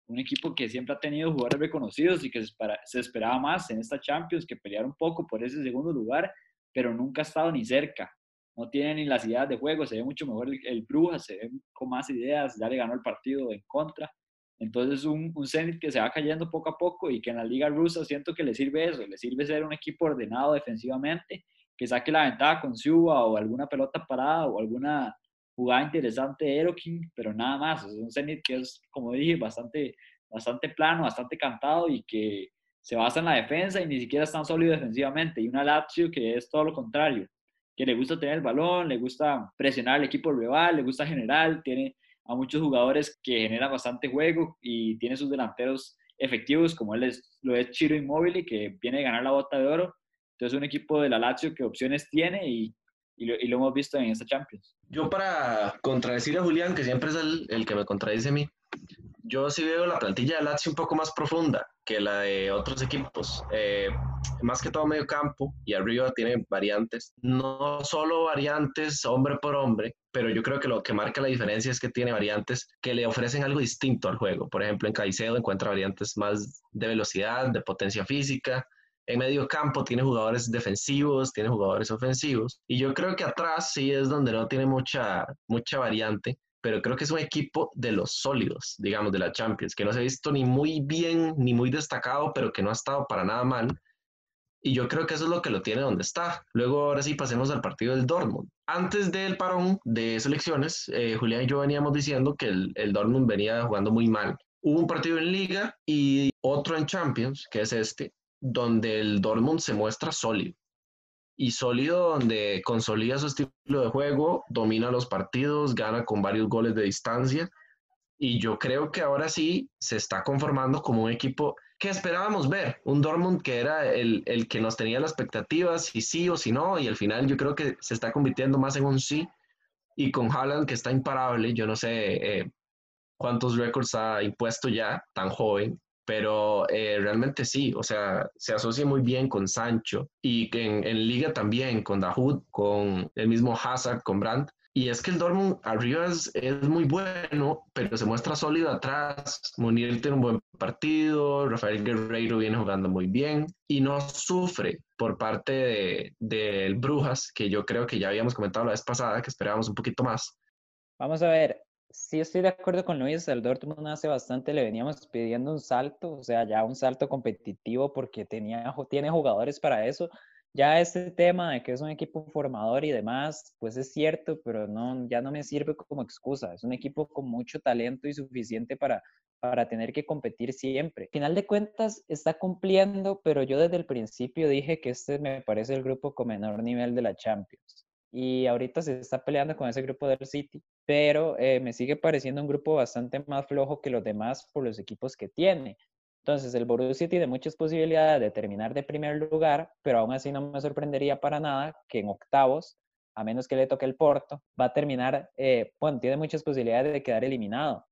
un equipo que siempre ha tenido jugadores reconocidos y que se, esperaba más en esta Champions, que pelear un poco por ese segundo lugar, pero nunca ha estado ni cerca. No tiene ni las ideas de juego, se ve mucho mejor el, Brujas, se ve con más ideas, ya le ganó el partido en contra. Entonces, un, un Zenit que se va cayendo poco a poco y que en la Liga Rusa siento que le sirve eso, le sirve ser un equipo ordenado defensivamente, que saque la ventaja con Suba o alguna pelota parada o alguna jugada interesante de Erokin, pero nada más. Es un Zenit que es, como dije, bastante, bastante plano, bastante cantado y que se basa en la defensa y ni siquiera es tan sólido defensivamente. Y una Lazio que es todo lo contrario, que le gusta tener el balón, le gusta presionar al equipo rival, le gusta generar, tiene a muchos jugadores que generan bastante juego y tiene sus delanteros efectivos, como él es, lo es Chiro Immobile, que viene a ganar la bota de oro. Entonces, un equipo de la Lazio que opciones tiene y y lo, hemos visto en esta Champions. Yo para contradecir a Julián, que siempre es el, el, que me contradice a mí, yo sí veo la plantilla de Lazio un poco más profunda que la de otros equipos. Eh, más que todo medio campo y arriba tiene variantes. No solo variantes hombre por hombre, pero yo creo que lo que marca la diferencia es que tiene variantes que le ofrecen algo distinto al juego. Por ejemplo, en Caicedo encuentra variantes más de velocidad, de potencia física, en medio campo tiene jugadores defensivos, tiene jugadores ofensivos. Y yo creo que atrás sí es donde no tiene mucha, mucha variante, pero creo que es un equipo de los sólidos, digamos, de la Champions, que no se ha visto ni muy bien ni muy destacado, pero que no ha estado para nada mal. Y yo creo que eso es lo que lo tiene donde está. Luego, ahora sí, pasemos al partido del Dortmund. Antes del parón de selecciones, eh, Julián y yo veníamos diciendo que el, el Dortmund venía jugando muy mal. Hubo un partido en Liga y otro en Champions, que es este, donde el Dortmund se muestra sólido. Y sólido donde consolida su estilo de juego, domina los partidos, gana con varios goles de distancia. Y yo creo que ahora sí se está conformando como un equipo que esperábamos ver. Un Dortmund que era el, que nos tenía las expectativas, si sí o si no. Y al final yo creo que se está convirtiendo más en un sí. Y con Haaland que está imparable, yo no sé eh, cuántos récords ha impuesto ya, tan joven pero eh, realmente sí, o sea, se asocia muy bien con Sancho y en, liga también con Dahoud, con el mismo Hazard, con Brandt. Y es que el Dortmund arriba es, muy bueno, pero se muestra sólido atrás. Munir tiene un buen partido, Rafael Guerreiro viene jugando muy bien y no sufre por parte del de, Brujas, que yo creo que ya habíamos comentado la vez pasada, que esperábamos un poquito más. Vamos a ver, sí estoy de acuerdo con Luis, el Dortmund hace bastante le veníamos pidiendo un salto, o sea, ya un salto competitivo porque tenía, tiene jugadores para eso. Ya este tema de que es un equipo formador y demás, pues es cierto, pero no, ya no me sirve como excusa. Es un equipo con mucho talento y suficiente para, para tener que competir siempre. Final de cuentas está cumpliendo, pero yo desde el principio dije que este me parece el grupo con menor nivel de la Champions y ahorita se está peleando con ese grupo del City, pero eh, me sigue pareciendo un grupo bastante más flojo que los demás por los equipos que tiene. Entonces, el Borussia tiene muchas posibilidades de terminar de primer lugar, pero aún así no me sorprendería para nada que en octavos, a menos que le toque el Porto, va a terminar, eh, bueno, tiene muchas posibilidades de quedar eliminado.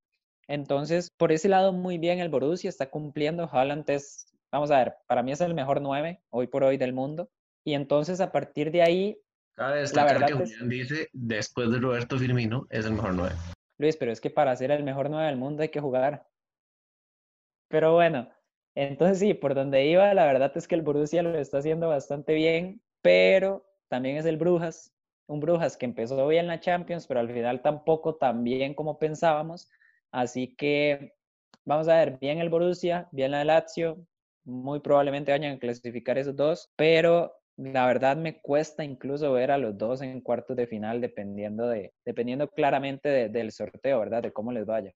Entonces, por ese lado, muy bien el Borussia está cumpliendo. Haaland es, vamos a ver, para mí es el mejor nueve hoy por hoy del mundo. Y entonces, a partir de ahí, Cabe destacar que Julián dice, después de Roberto Firmino, es el mejor 9. Luis, pero es que para ser el mejor 9 del mundo hay que jugar. Pero bueno, entonces sí, por donde iba, la verdad es que el Borussia lo está haciendo bastante bien, pero también es el Brujas, un Brujas que empezó bien la Champions, pero al final tampoco tan bien como pensábamos. Así que vamos a ver, bien el Borussia, bien la Lazio, muy probablemente vayan a clasificar esos dos, pero la verdad me cuesta incluso ver a los dos en cuartos de final dependiendo, de, dependiendo claramente del sorteo, ¿verdad? De cómo les vaya.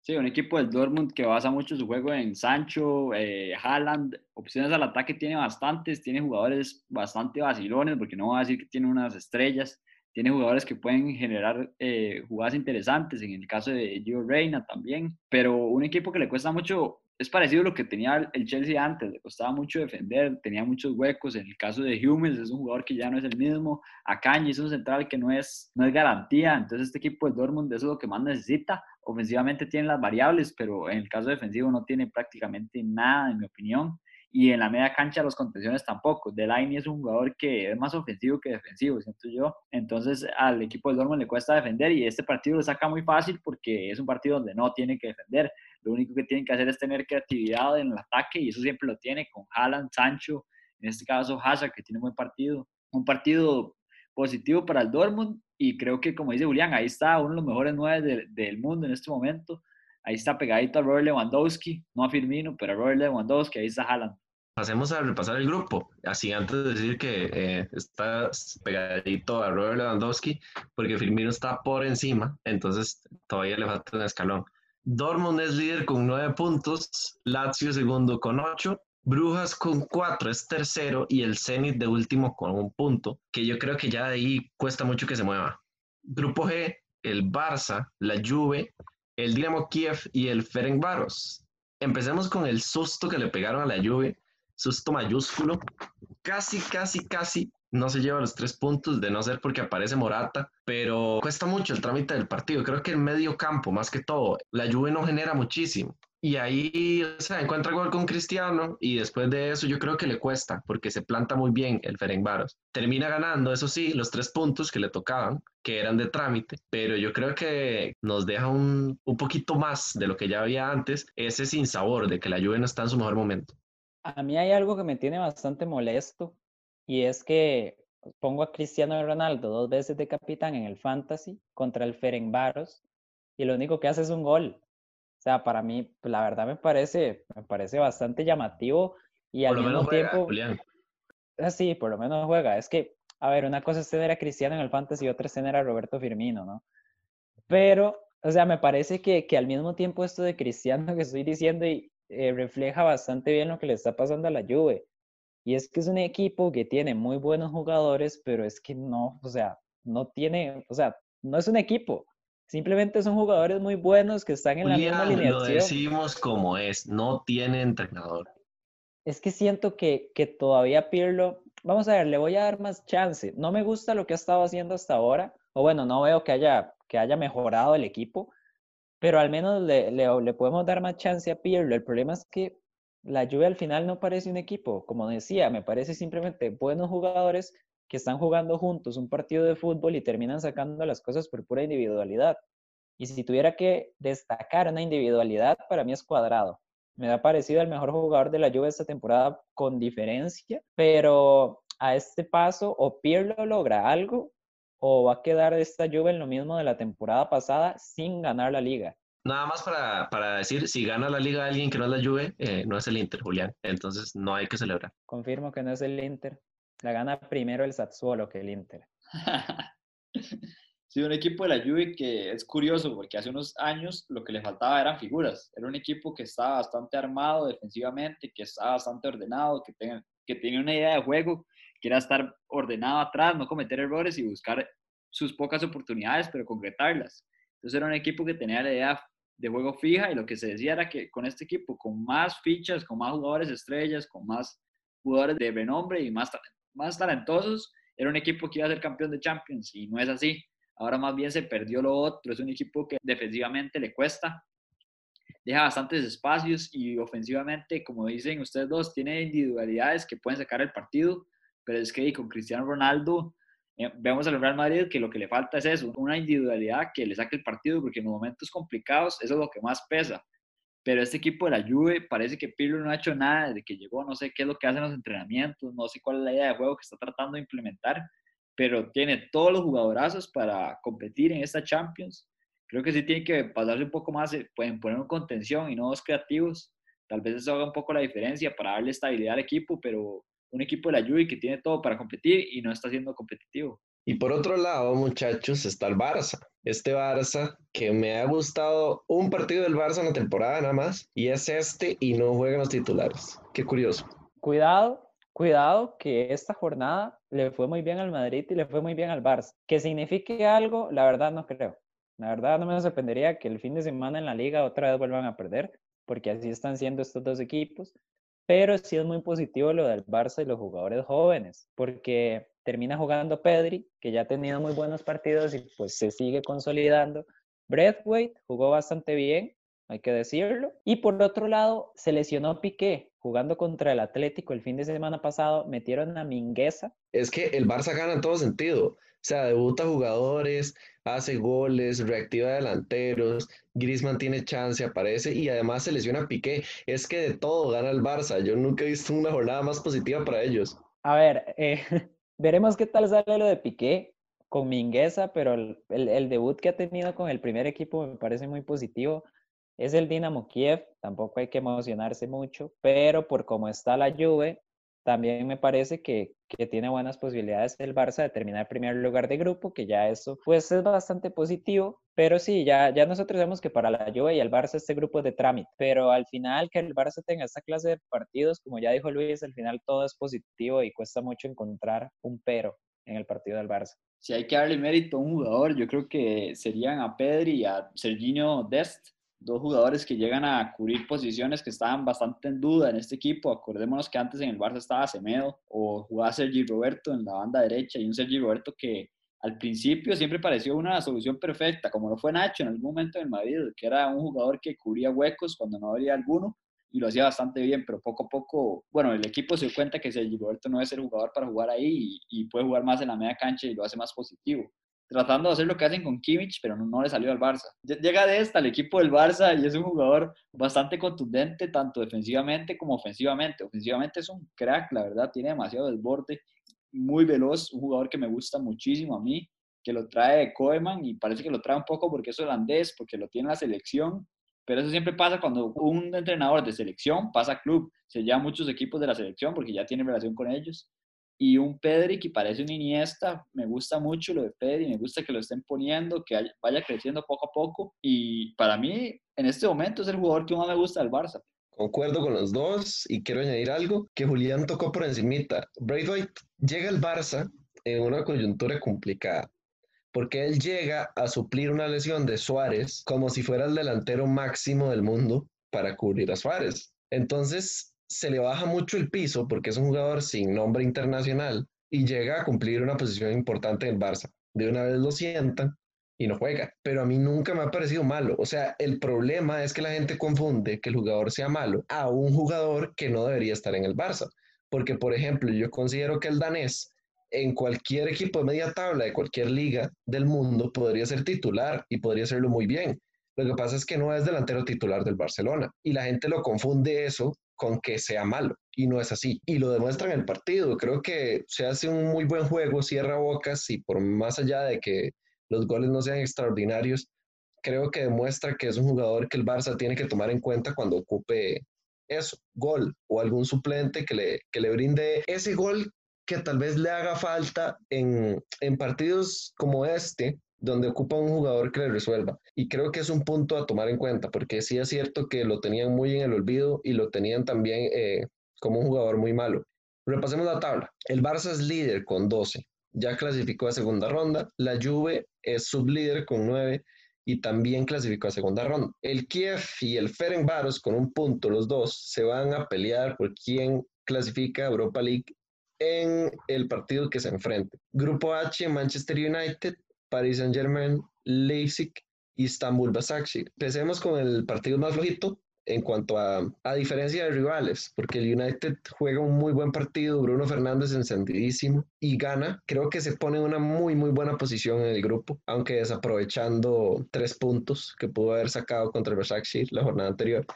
Sí, un equipo del Dortmund que basa mucho su juego en Sancho, eh, Haaland, opciones al ataque tiene bastantes, tiene jugadores bastante vacilones, porque no voy a decir que tiene unas estrellas, tiene jugadores que pueden generar eh, jugadas interesantes, en el caso de Gio Reina también, pero un equipo que le cuesta mucho es parecido a lo que tenía el Chelsea antes, le costaba mucho defender, tenía muchos huecos. En el caso de Hummels es un jugador que ya no es el mismo. Acañi es un central que no es, no es garantía. Entonces este equipo del Dortmund eso es lo que más necesita. Ofensivamente tiene las variables, pero en el caso defensivo no tiene prácticamente nada, en mi opinión. Y en la media cancha los contenciones tampoco. Delaney es un jugador que es más ofensivo que defensivo, siento yo. Entonces al equipo del Dortmund le cuesta defender y este partido lo saca muy fácil porque es un partido donde no tiene que defender Lo único que tienen que hacer es tener creatividad en el ataque y eso siempre lo tiene con Haaland, Sancho, en este caso Hazard, que tiene un buen partido. Un partido positivo para el Dortmund y creo que, como dice Julián, ahí está uno de los mejores nueve del mundo en este momento. Ahí está pegadito a Robert Lewandowski, no a Firmino, pero a Robert Lewandowski, ahí está Haaland. Pasemos a repasar el grupo. Así antes de decir que eh, está pegadito a Robert Lewandowski, porque Firmino está por encima, entonces todavía le falta un escalón. Dortmund es líder con nueve puntos, Lazio segundo con ocho, Brujas con cuatro es tercero y el Zenit de último con un punto, que yo creo que ya de ahí cuesta mucho que se mueva. Grupo G, el Barça, la Juve, el Dinamo Kiev y el Ferencváros. Empecemos con el susto que le pegaron a la Juve, susto mayúsculo. Casi, casi, casi no se lleva los tres puntos, de no ser porque aparece Morata, pero cuesta mucho el trámite del partido. Creo que el medio campo, más que todo, la Juve no genera muchísimo. Y ahí, o sea, encuentra gol con Cristiano y después de eso yo creo que le cuesta porque se planta muy bien el Ferencváros. Termina ganando, eso sí, los tres puntos que le tocaban, que eran de trámite, pero yo creo que nos deja un, un poquito más de lo que ya había antes, ese sinsabor de que la Juve no está en su mejor momento. A mí hay algo que me tiene bastante molesto y es que pongo a Cristiano Ronaldo dos veces de capitán en el Fantasy contra el Ferencváros y lo único que hace es un gol sea, para mí, pues, la verdad me parece, me parece bastante llamativo y al mismo tiempo... Julián. Ah, sí, por lo menos juega. Es que, a ver, una cosa es tener a Cristiano en el Fantasy y otra es tener a Roberto Firmino, ¿no? Pero, o sea, me parece que, que al mismo tiempo esto de Cristiano que estoy diciendo y, eh, refleja bastante bien lo que le está pasando a la Juve. Y es que es un equipo que tiene muy buenos jugadores, pero es que no, o sea, no tiene, o sea, no es un equipo. Simplemente son jugadores muy buenos que están en la misma alineación. Lo decimos como es, no tiene entrenador. Es que siento que, que todavía Pirlo, vamos a ver, le voy a dar más chance. No me gusta lo que ha estado haciendo hasta ahora, o bueno, no veo que haya, que haya mejorado el equipo, pero al menos le, le, le podemos dar más chance a Pirlo. El problema es que la lluvia al final no parece un equipo, como decía, me parece simplemente buenos jugadores que están jugando juntos un partido de fútbol y terminan sacando las cosas por pura individualidad. Y si tuviera que destacar una individualidad, para mí es cuadrado. Me ha parecido el mejor jugador de la Juve esta temporada con diferencia, pero a este paso o Pirlo logra algo o va a quedar esta Juve en lo mismo de la temporada pasada sin ganar la liga. Nada más para, para decir, si gana la liga alguien que no es la Juve, eh, no es el Inter, Julián. Entonces no hay que celebrar. Confirmo que no es el Inter. La gana primero el Sassuolo que el Inter. <laughs> sí, un equipo de la Juve que es curioso porque hace unos años lo que le faltaba eran figuras. Era un equipo que estaba bastante armado defensivamente, que estaba bastante ordenado, que, tenía, que tenía una idea de juego, que era estar ordenado atrás, no cometer errores y buscar sus pocas oportunidades, pero concretarlas. Entonces era un equipo que tenía la idea de juego fija y lo que se decía era que con este equipo, con más fichas, con más jugadores estrellas, con más jugadores de renombre y más talento más talentosos, era un equipo que iba a ser campeón de Champions y no es así. Ahora más bien se perdió lo otro, es un equipo que defensivamente le cuesta, deja bastantes espacios y ofensivamente, como dicen ustedes dos, tiene individualidades que pueden sacar el partido, pero es que con Cristiano Ronaldo eh, vemos al Real Madrid que lo que le falta es eso, una individualidad que le saque el partido, porque en momentos complicados eso es lo que más pesa pero este equipo de la Juve parece que Pirlo no ha hecho nada desde que llegó, no sé qué es lo que hacen los entrenamientos, no sé cuál es la idea de juego que está tratando de implementar, pero tiene todos los jugadorazos para competir en esta Champions. Creo que sí tiene que pasarse un poco más, eh, pueden poner un contención y no dos creativos. Tal vez eso haga un poco la diferencia para darle estabilidad al equipo, pero un equipo de la Juve que tiene todo para competir y no está siendo competitivo. Y por otro lado, muchachos, está el Barça. Este Barça que me ha gustado un partido del Barça en la temporada nada más, y es este y no juegan los titulares. Qué curioso. Cuidado, cuidado que esta jornada le fue muy bien al Madrid y le fue muy bien al Barça. Que signifique algo, la verdad no creo. La verdad no me sorprendería que el fin de semana en la liga otra vez vuelvan a perder, porque así están siendo estos dos equipos. Pero sí es muy positivo lo del Barça y los jugadores jóvenes, porque termina jugando Pedri, que ya ha tenido muy buenos partidos y pues se sigue consolidando. Breathwaite jugó bastante bien, hay que decirlo. Y por otro lado, se lesionó Piqué jugando contra el Atlético el fin de semana pasado, metieron a Mingueza. Es que el Barça gana en todo sentido. sea, debuta jugadores, hace goles, reactiva delanteros, Griezmann tiene chance, aparece y además se lesiona Piqué. Es que de todo gana el Barça. Yo nunca he visto una jornada más positiva para ellos. A ver, eh, <laughs> veremos qué tal sale lo de Piqué con Mingueza, pero el, el, debut que ha tenido con el primer equipo me parece muy positivo. Es el Dinamo Kiev, tampoco hay que emocionarse mucho, pero por cómo está la Juve, también me parece que, que, tiene buenas posibilidades el Barça de terminar primer lugar de grupo, que ya eso pues es bastante positivo, pero sí, ya, ya nosotros sabemos que para la Juve y el Barça este grupo es de trámite, pero al final que el Barça tenga esta clase de partidos, como ya dijo Luis, al final todo es positivo y cuesta mucho encontrar un pero en el partido del Barça. Si hay que darle mérito a un jugador, yo creo que serían a Pedri y a Serginho Dest, dos jugadores que llegan a cubrir posiciones que estaban bastante en duda en este equipo. Acordémonos que antes en el Barça estaba Semedo o jugaba Sergi Roberto en la banda derecha y un Sergi Roberto que al principio siempre pareció una solución perfecta, como lo fue Nacho en algún momento en Madrid, que era un jugador que cubría huecos cuando no había alguno y lo hacía bastante bien, pero poco a poco, bueno, el equipo se dio cuenta que Sergi Roberto no es el jugador para jugar ahí y, y puede jugar más en la media cancha y lo hace más positivo tratando de hacer lo que hacen con Kimmich, pero no, le salió al Barça. Llega de esta al equipo del Barça y es un jugador bastante contundente, tanto defensivamente como ofensivamente. Ofensivamente es un crack, la verdad, tiene demasiado desborde, muy veloz, un jugador que me gusta muchísimo a mí, que lo trae Koeman y parece que lo trae un poco porque es holandés, porque lo tiene la selección, pero eso siempre pasa cuando un entrenador de selección pasa a club, se lleva muchos equipos de la selección porque ya tiene relación con ellos y un Pedri que parece un Iniesta, me gusta mucho lo de Pedri, me gusta que lo estén poniendo, que vaya creciendo poco a poco y para mí en este momento es el jugador que más me gusta del Barça. Concuerdo con los dos y quiero añadir algo que Julián tocó por encimita. Braithwaite llega al Barça en una coyuntura complicada porque él llega a suplir una lesión de Suárez como si fuera el delantero máximo del mundo para cubrir a Suárez. Entonces, se le baja mucho el piso porque es un jugador sin nombre internacional y llega a cumplir una posición importante en Barça. De una vez lo sientan y no juega. Pero a mí nunca me ha parecido malo. O sea, el problema es que la gente confunde que el jugador sea malo a un jugador que no debería estar en el Barça. Porque, por ejemplo, yo considero que el danés en cualquier equipo de media tabla de cualquier liga del mundo podría ser titular y podría hacerlo muy bien. Lo que pasa es que no es delantero titular del Barcelona y la gente lo confunde eso con que sea malo y no es así. Y lo demuestra en el partido. Creo que se hace un muy buen juego, cierra bocas y por más allá de que los goles no sean extraordinarios, creo que demuestra que es un jugador que el Barça tiene que tomar en cuenta cuando ocupe eso, gol o algún suplente que le, que le brinde ese gol que tal vez le haga falta en, en partidos como este, donde ocupa un jugador que le resuelva. Y creo que es un punto a tomar en cuenta, porque sí es cierto que lo tenían muy en el olvido y lo tenían también eh, como un jugador muy malo. Repasemos la tabla. El Barça es líder con 12, ya clasificó a segunda ronda. La Juve es sublíder con 9 y también clasificó a segunda ronda. El Kiev y el Ferencváros con un punto, los dos, se van a pelear por quién clasifica a Europa League en el partido que se enfrente. Grupo H, Manchester United Paris Saint-Germain, Leipzig Istanbul Basaksehir. Empecemos con el partido más flojito en cuanto a, a diferencia de rivales, porque el United juega un muy buen partido, Bruno Fernández encendidísimo y gana. Creo que se pone en una muy, muy buena posición en el grupo, aunque desaprovechando tres puntos que pudo haber sacado contra el Basaksehir la jornada anterior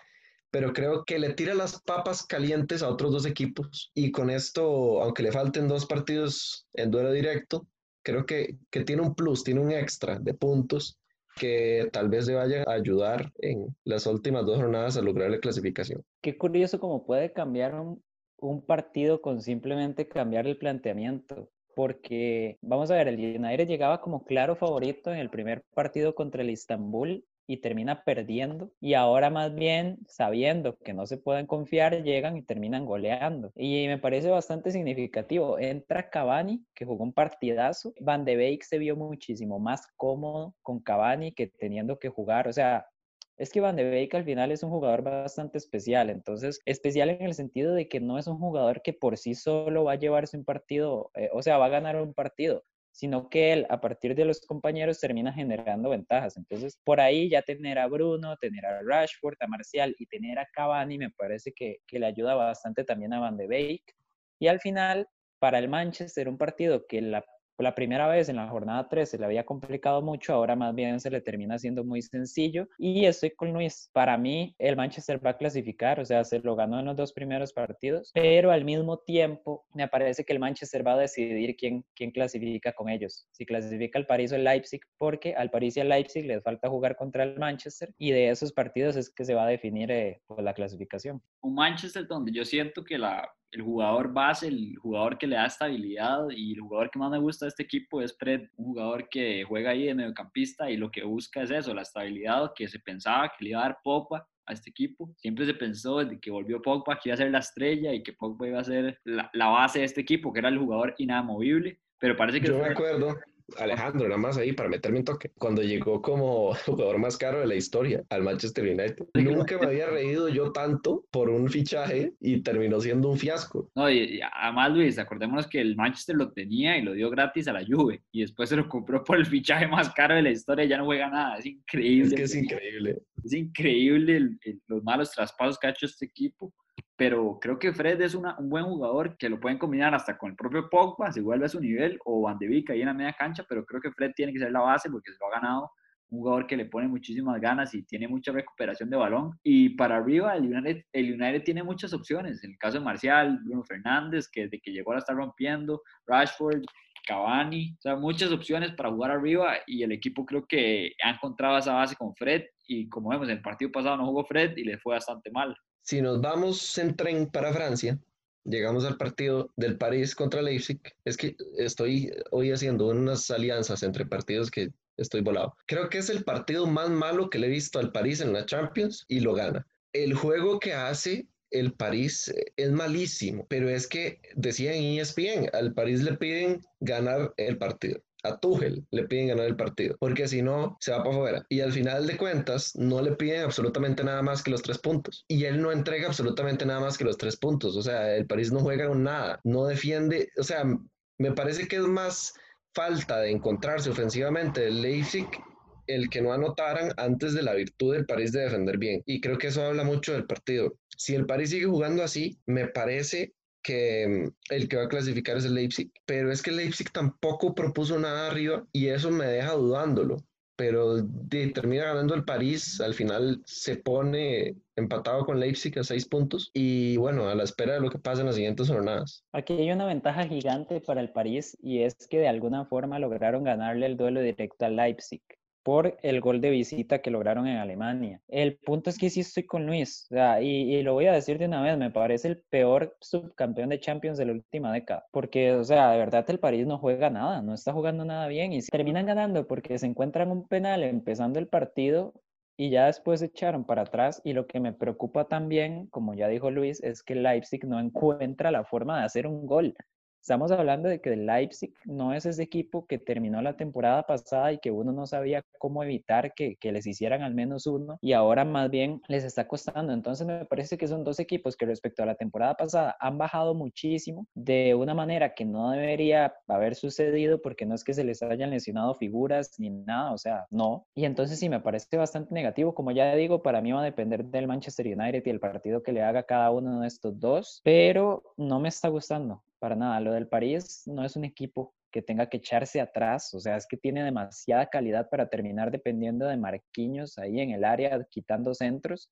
pero creo que le tira las papas calientes a otros dos equipos y con esto, aunque le falten dos partidos en duelo directo, creo que, que tiene un plus, tiene un extra de puntos que tal vez le vaya a ayudar en las últimas dos jornadas a lograr la clasificación. Qué curioso cómo puede cambiar un, partido con simplemente cambiar el planteamiento porque vamos a ver, el United llegaba como claro favorito en el primer partido contra el Istanbul y termina perdiendo. Y ahora más bien, sabiendo que no se pueden confiar, llegan y terminan goleando. Y me parece bastante significativo. Entra Cavani, que jugó un partidazo. Van de Beek se vio muchísimo más cómodo con Cavani que teniendo que jugar. O sea, es que Van de Beek al final es un jugador bastante especial, entonces especial en el sentido de que no es un jugador que por sí solo va a llevarse un partido, eh, o sea, va a ganar un partido, sino que él a partir de los compañeros termina generando ventajas. Entonces, por ahí ya tener a Bruno, tener a Rashford, a Marcial y tener a Cavani me parece que, que le ayuda bastante también a Van de Beek. Y al final, para el Manchester, un partido que la la primera vez en la jornada 3 se le había complicado mucho, ahora más bien se le termina siendo muy sencillo. Y estoy con Luis. Para mí, el Manchester va a clasificar, o sea, se lo ganó en los dos primeros partidos, pero al mismo tiempo me parece que el Manchester va a decidir quién, quién clasifica con ellos. Si clasifica al París o el Leipzig, porque al París y al Leipzig les falta jugar contra el Manchester y de esos partidos es que se va a definir eh, pues, la clasificación. Un Manchester donde yo siento que la, el jugador base, el jugador que le da estabilidad y el jugador que más me gusta de este equipo es Fred, un jugador que juega ahí de mediocampista y lo que busca es eso, la estabilidad que se pensaba que le iba a dar Pogba a este equipo. Siempre se pensó desde que volvió Pogba que iba a ser la estrella y que Pogba iba a ser la, la base de este equipo, que era el jugador inamovible, pero parece que... Yo me acuerdo Alejandro, nada más ahí para meterme un toque. Cuando llegó como <laughs> jugador más caro de la historia al Manchester United, nunca me había reído yo tanto por un fichaje y terminó siendo un fiasco. No, y, además, Luis, acordémonos que el Manchester lo tenía y lo dio gratis a la Juve y después se lo compró por el fichaje más caro de la historia y ya no juega nada. Es increíble. Es que es increíble. Es increíble los malos traspasos que ha hecho este equipo pero creo que Fred es un buen jugador que lo pueden combinar hasta con el propio Pogba, si vuelve a su nivel, o Van de Beek ahí en la media cancha, pero creo que Fred tiene que ser la base porque se lo ha ganado un jugador que le pone muchísimas ganas y tiene mucha recuperación de balón. Y para arriba, el United, el United tiene muchas opciones. En el caso de Marcial, Bruno Fernández, que desde que llegó la está rompiendo, Rashford, Cavani, o sea, muchas opciones para jugar arriba y el equipo creo que ha encontrado esa base con Fred y como vemos, en el partido pasado no jugó Fred y le fue bastante mal. Si nos vamos en tren para Francia, llegamos al partido del París contra Leipzig. Es que estoy hoy haciendo unas alianzas entre partidos que estoy volado. Creo que es el partido más malo que le he visto al París en la Champions y lo gana. El juego que hace el París es malísimo, pero es que decían en ESPN, al París le piden ganar el partido a Tuchel le piden ganar el partido, porque si no, se va para afuera. Y al final de cuentas, no le piden absolutamente nada más que los tres puntos. Y él no entrega absolutamente nada más que los tres puntos. O sea, el París no juega con nada, no defiende. O sea, me parece que es más falta de encontrarse ofensivamente el Leipzig el que no anotaran antes de la virtud del París de defender bien. Y creo que eso habla mucho del partido. Si el París sigue jugando así, me parece que mm, el que va a clasificar es el Leipzig, pero es que el Leipzig tampoco propuso nada arriba y eso me deja dudándolo. Pero termina ganando el París, al final se pone empatado con Leipzig a seis puntos y bueno, a la espera de lo que pasa en las siguientes jornadas. Aquí hay una ventaja gigante para el París y es que de alguna forma lograron ganarle el duelo directo al Leipzig por el gol de visita que lograron en Alemania. El punto es que sí estoy con Luis, y, lo voy a decir de una vez, me parece el peor subcampeón de Champions de la última década, porque, o sea, de verdad el París no juega nada, no está jugando nada bien, y terminan ganando porque se encuentran un penal empezando el partido y ya después se echaron para atrás y lo que me preocupa también, como ya dijo Luis, es que Leipzig no encuentra la forma de hacer un gol. Estamos hablando de que el Leipzig no es ese equipo que terminó la temporada pasada y que uno no sabía cómo evitar que, que, les hicieran al menos uno y ahora más bien les está costando. Entonces me parece que son dos equipos que respecto a la temporada pasada han bajado muchísimo de una manera que no debería haber sucedido porque no es que se les hayan lesionado figuras ni nada, o sea, no. Y entonces sí me parece bastante negativo. Como ya digo, para mí va a depender del Manchester United y el partido que le haga cada uno de estos dos, pero no me está gustando para nada. Lo del París no es un equipo que tenga que echarse atrás, o sea, es que tiene demasiada calidad para terminar dependiendo de Marquinhos ahí en el área, quitando centros.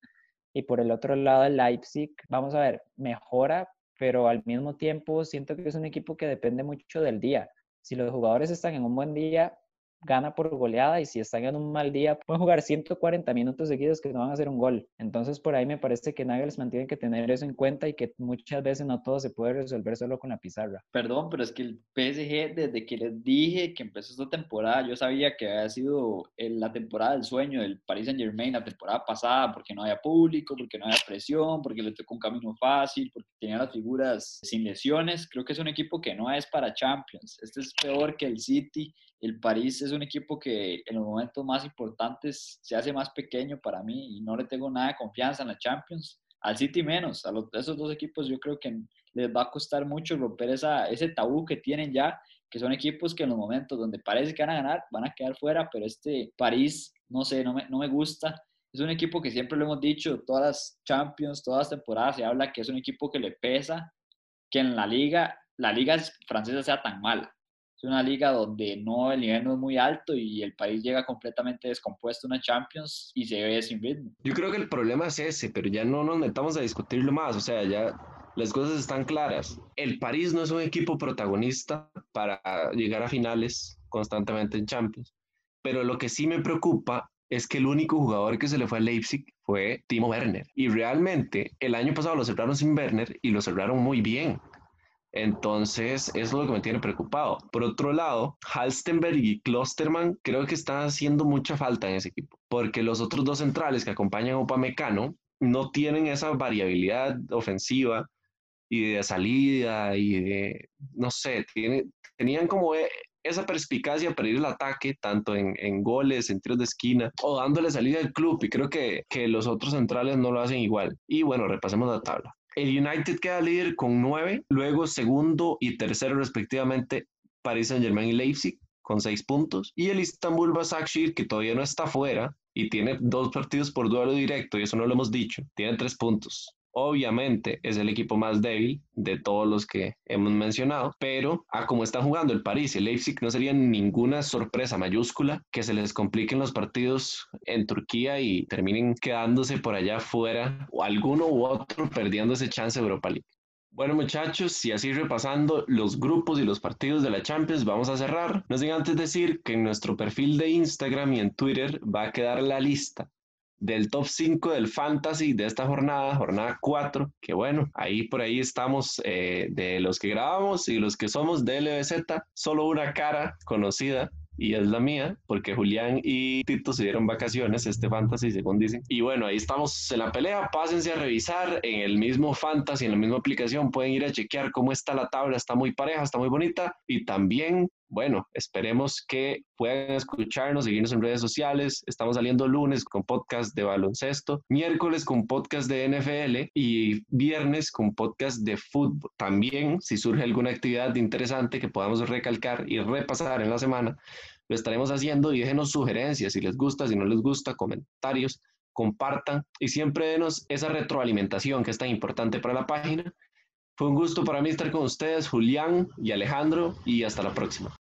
Y por el otro lado, el Leipzig, vamos a ver, mejora, pero al mismo tiempo siento que es un equipo que depende mucho del día. Si los jugadores están en un buen día, gana por goleada y si están en un mal día pueden jugar 140 minutos seguidos que no van a hacer un gol. Entonces por ahí me parece que Nagelsmann tiene que tener eso en cuenta y que muchas veces no todo se puede resolver solo con la pizarra. Perdón, pero es que el PSG desde que les dije que empezó esta temporada, yo sabía que había sido la temporada del sueño del Paris Saint Germain la temporada pasada porque no había público, porque no había presión, porque le tocó un camino fácil, porque tenía las figuras sin lesiones. Creo que es un equipo que no es para Champions. Este es peor que el City el París es un equipo que en los momentos más importantes se hace más pequeño para mí y no le tengo nada de confianza en la Champions. Al City menos, a, esos dos equipos yo creo que les va a costar mucho romper esa, ese tabú que tienen ya, que son equipos que en los momentos donde parece que van a ganar, van a quedar fuera, pero este París, no sé, no me, no me gusta. Es un equipo que siempre lo hemos dicho, todas las Champions, todas las temporadas se habla que es un equipo que le pesa que en la liga, la liga francesa sea tan mala es una liga donde no, el nivel no es muy alto y el país llega completamente descompuesto a una Champions y se ve sin ritmo. Yo creo que el problema es ese, pero ya no nos metamos a discutirlo más, o sea, ya las cosas están claras. El París no es un equipo protagonista para llegar a finales constantemente en Champions, pero lo que sí me preocupa es que el único jugador que se le fue a Leipzig fue Timo Werner. Y realmente el año pasado lo cerraron sin Werner y lo cerraron muy bien. Entonces, eso es lo que me tiene preocupado. Por otro lado, Halstenberg y Klosterman creo que están haciendo mucha falta en ese equipo, porque los otros dos centrales que acompañan a Upamecano no tienen esa variabilidad ofensiva y de salida y no sé, tiene, tenían como e, esa perspicacia para ir al ataque, tanto en, en, goles, en tiros de esquina o dándole salida al club. Y creo que, que los otros centrales no lo hacen igual. Y bueno, repasemos la tabla. El United queda líder con nueve, luego segundo y tercero respectivamente Paris Saint Germain y Leipzig con seis puntos. Y el Istanbul Basakshir, que todavía no está fuera y tiene dos partidos por duelo directo, y eso no lo hemos dicho, tiene tres puntos. Obviamente es el equipo más débil de todos los que hemos mencionado, pero a como están jugando el París y el Leipzig no sería ninguna sorpresa mayúscula que se les compliquen los partidos en Turquía y terminen quedándose por allá fuera o alguno u otro perdiendo ese chance Europa League. Bueno muchachos, y así repasando los grupos y los partidos de la Champions, vamos a cerrar. No sin antes decir que en nuestro perfil de Instagram y en Twitter va a quedar la lista del top 5 del fantasy de esta jornada, jornada 4, que bueno, ahí por ahí estamos eh, de los que grabamos y los que somos de LBZ, solo una cara conocida y es la mía, porque Julián y Tito se dieron vacaciones, este fantasy, según dicen. Y bueno, ahí estamos en la pelea, pásense a revisar en el mismo fantasy, en la misma aplicación, pueden ir a chequear cómo está la tabla, está muy pareja, está muy bonita. Y también bueno, esperemos que puedan escucharnos, seguirnos en redes sociales. Estamos saliendo lunes con podcast de baloncesto, miércoles con podcast de NFL y viernes con podcast de fútbol. También, si surge alguna actividad interesante que podamos recalcar y repasar en la semana, lo estaremos haciendo y déjenos sugerencias si les gusta, si no les gusta, comentarios, compartan y siempre denos esa retroalimentación que es tan importante para la página. Fue un gusto para mí estar con ustedes, Julián y Alejandro, y hasta la próxima.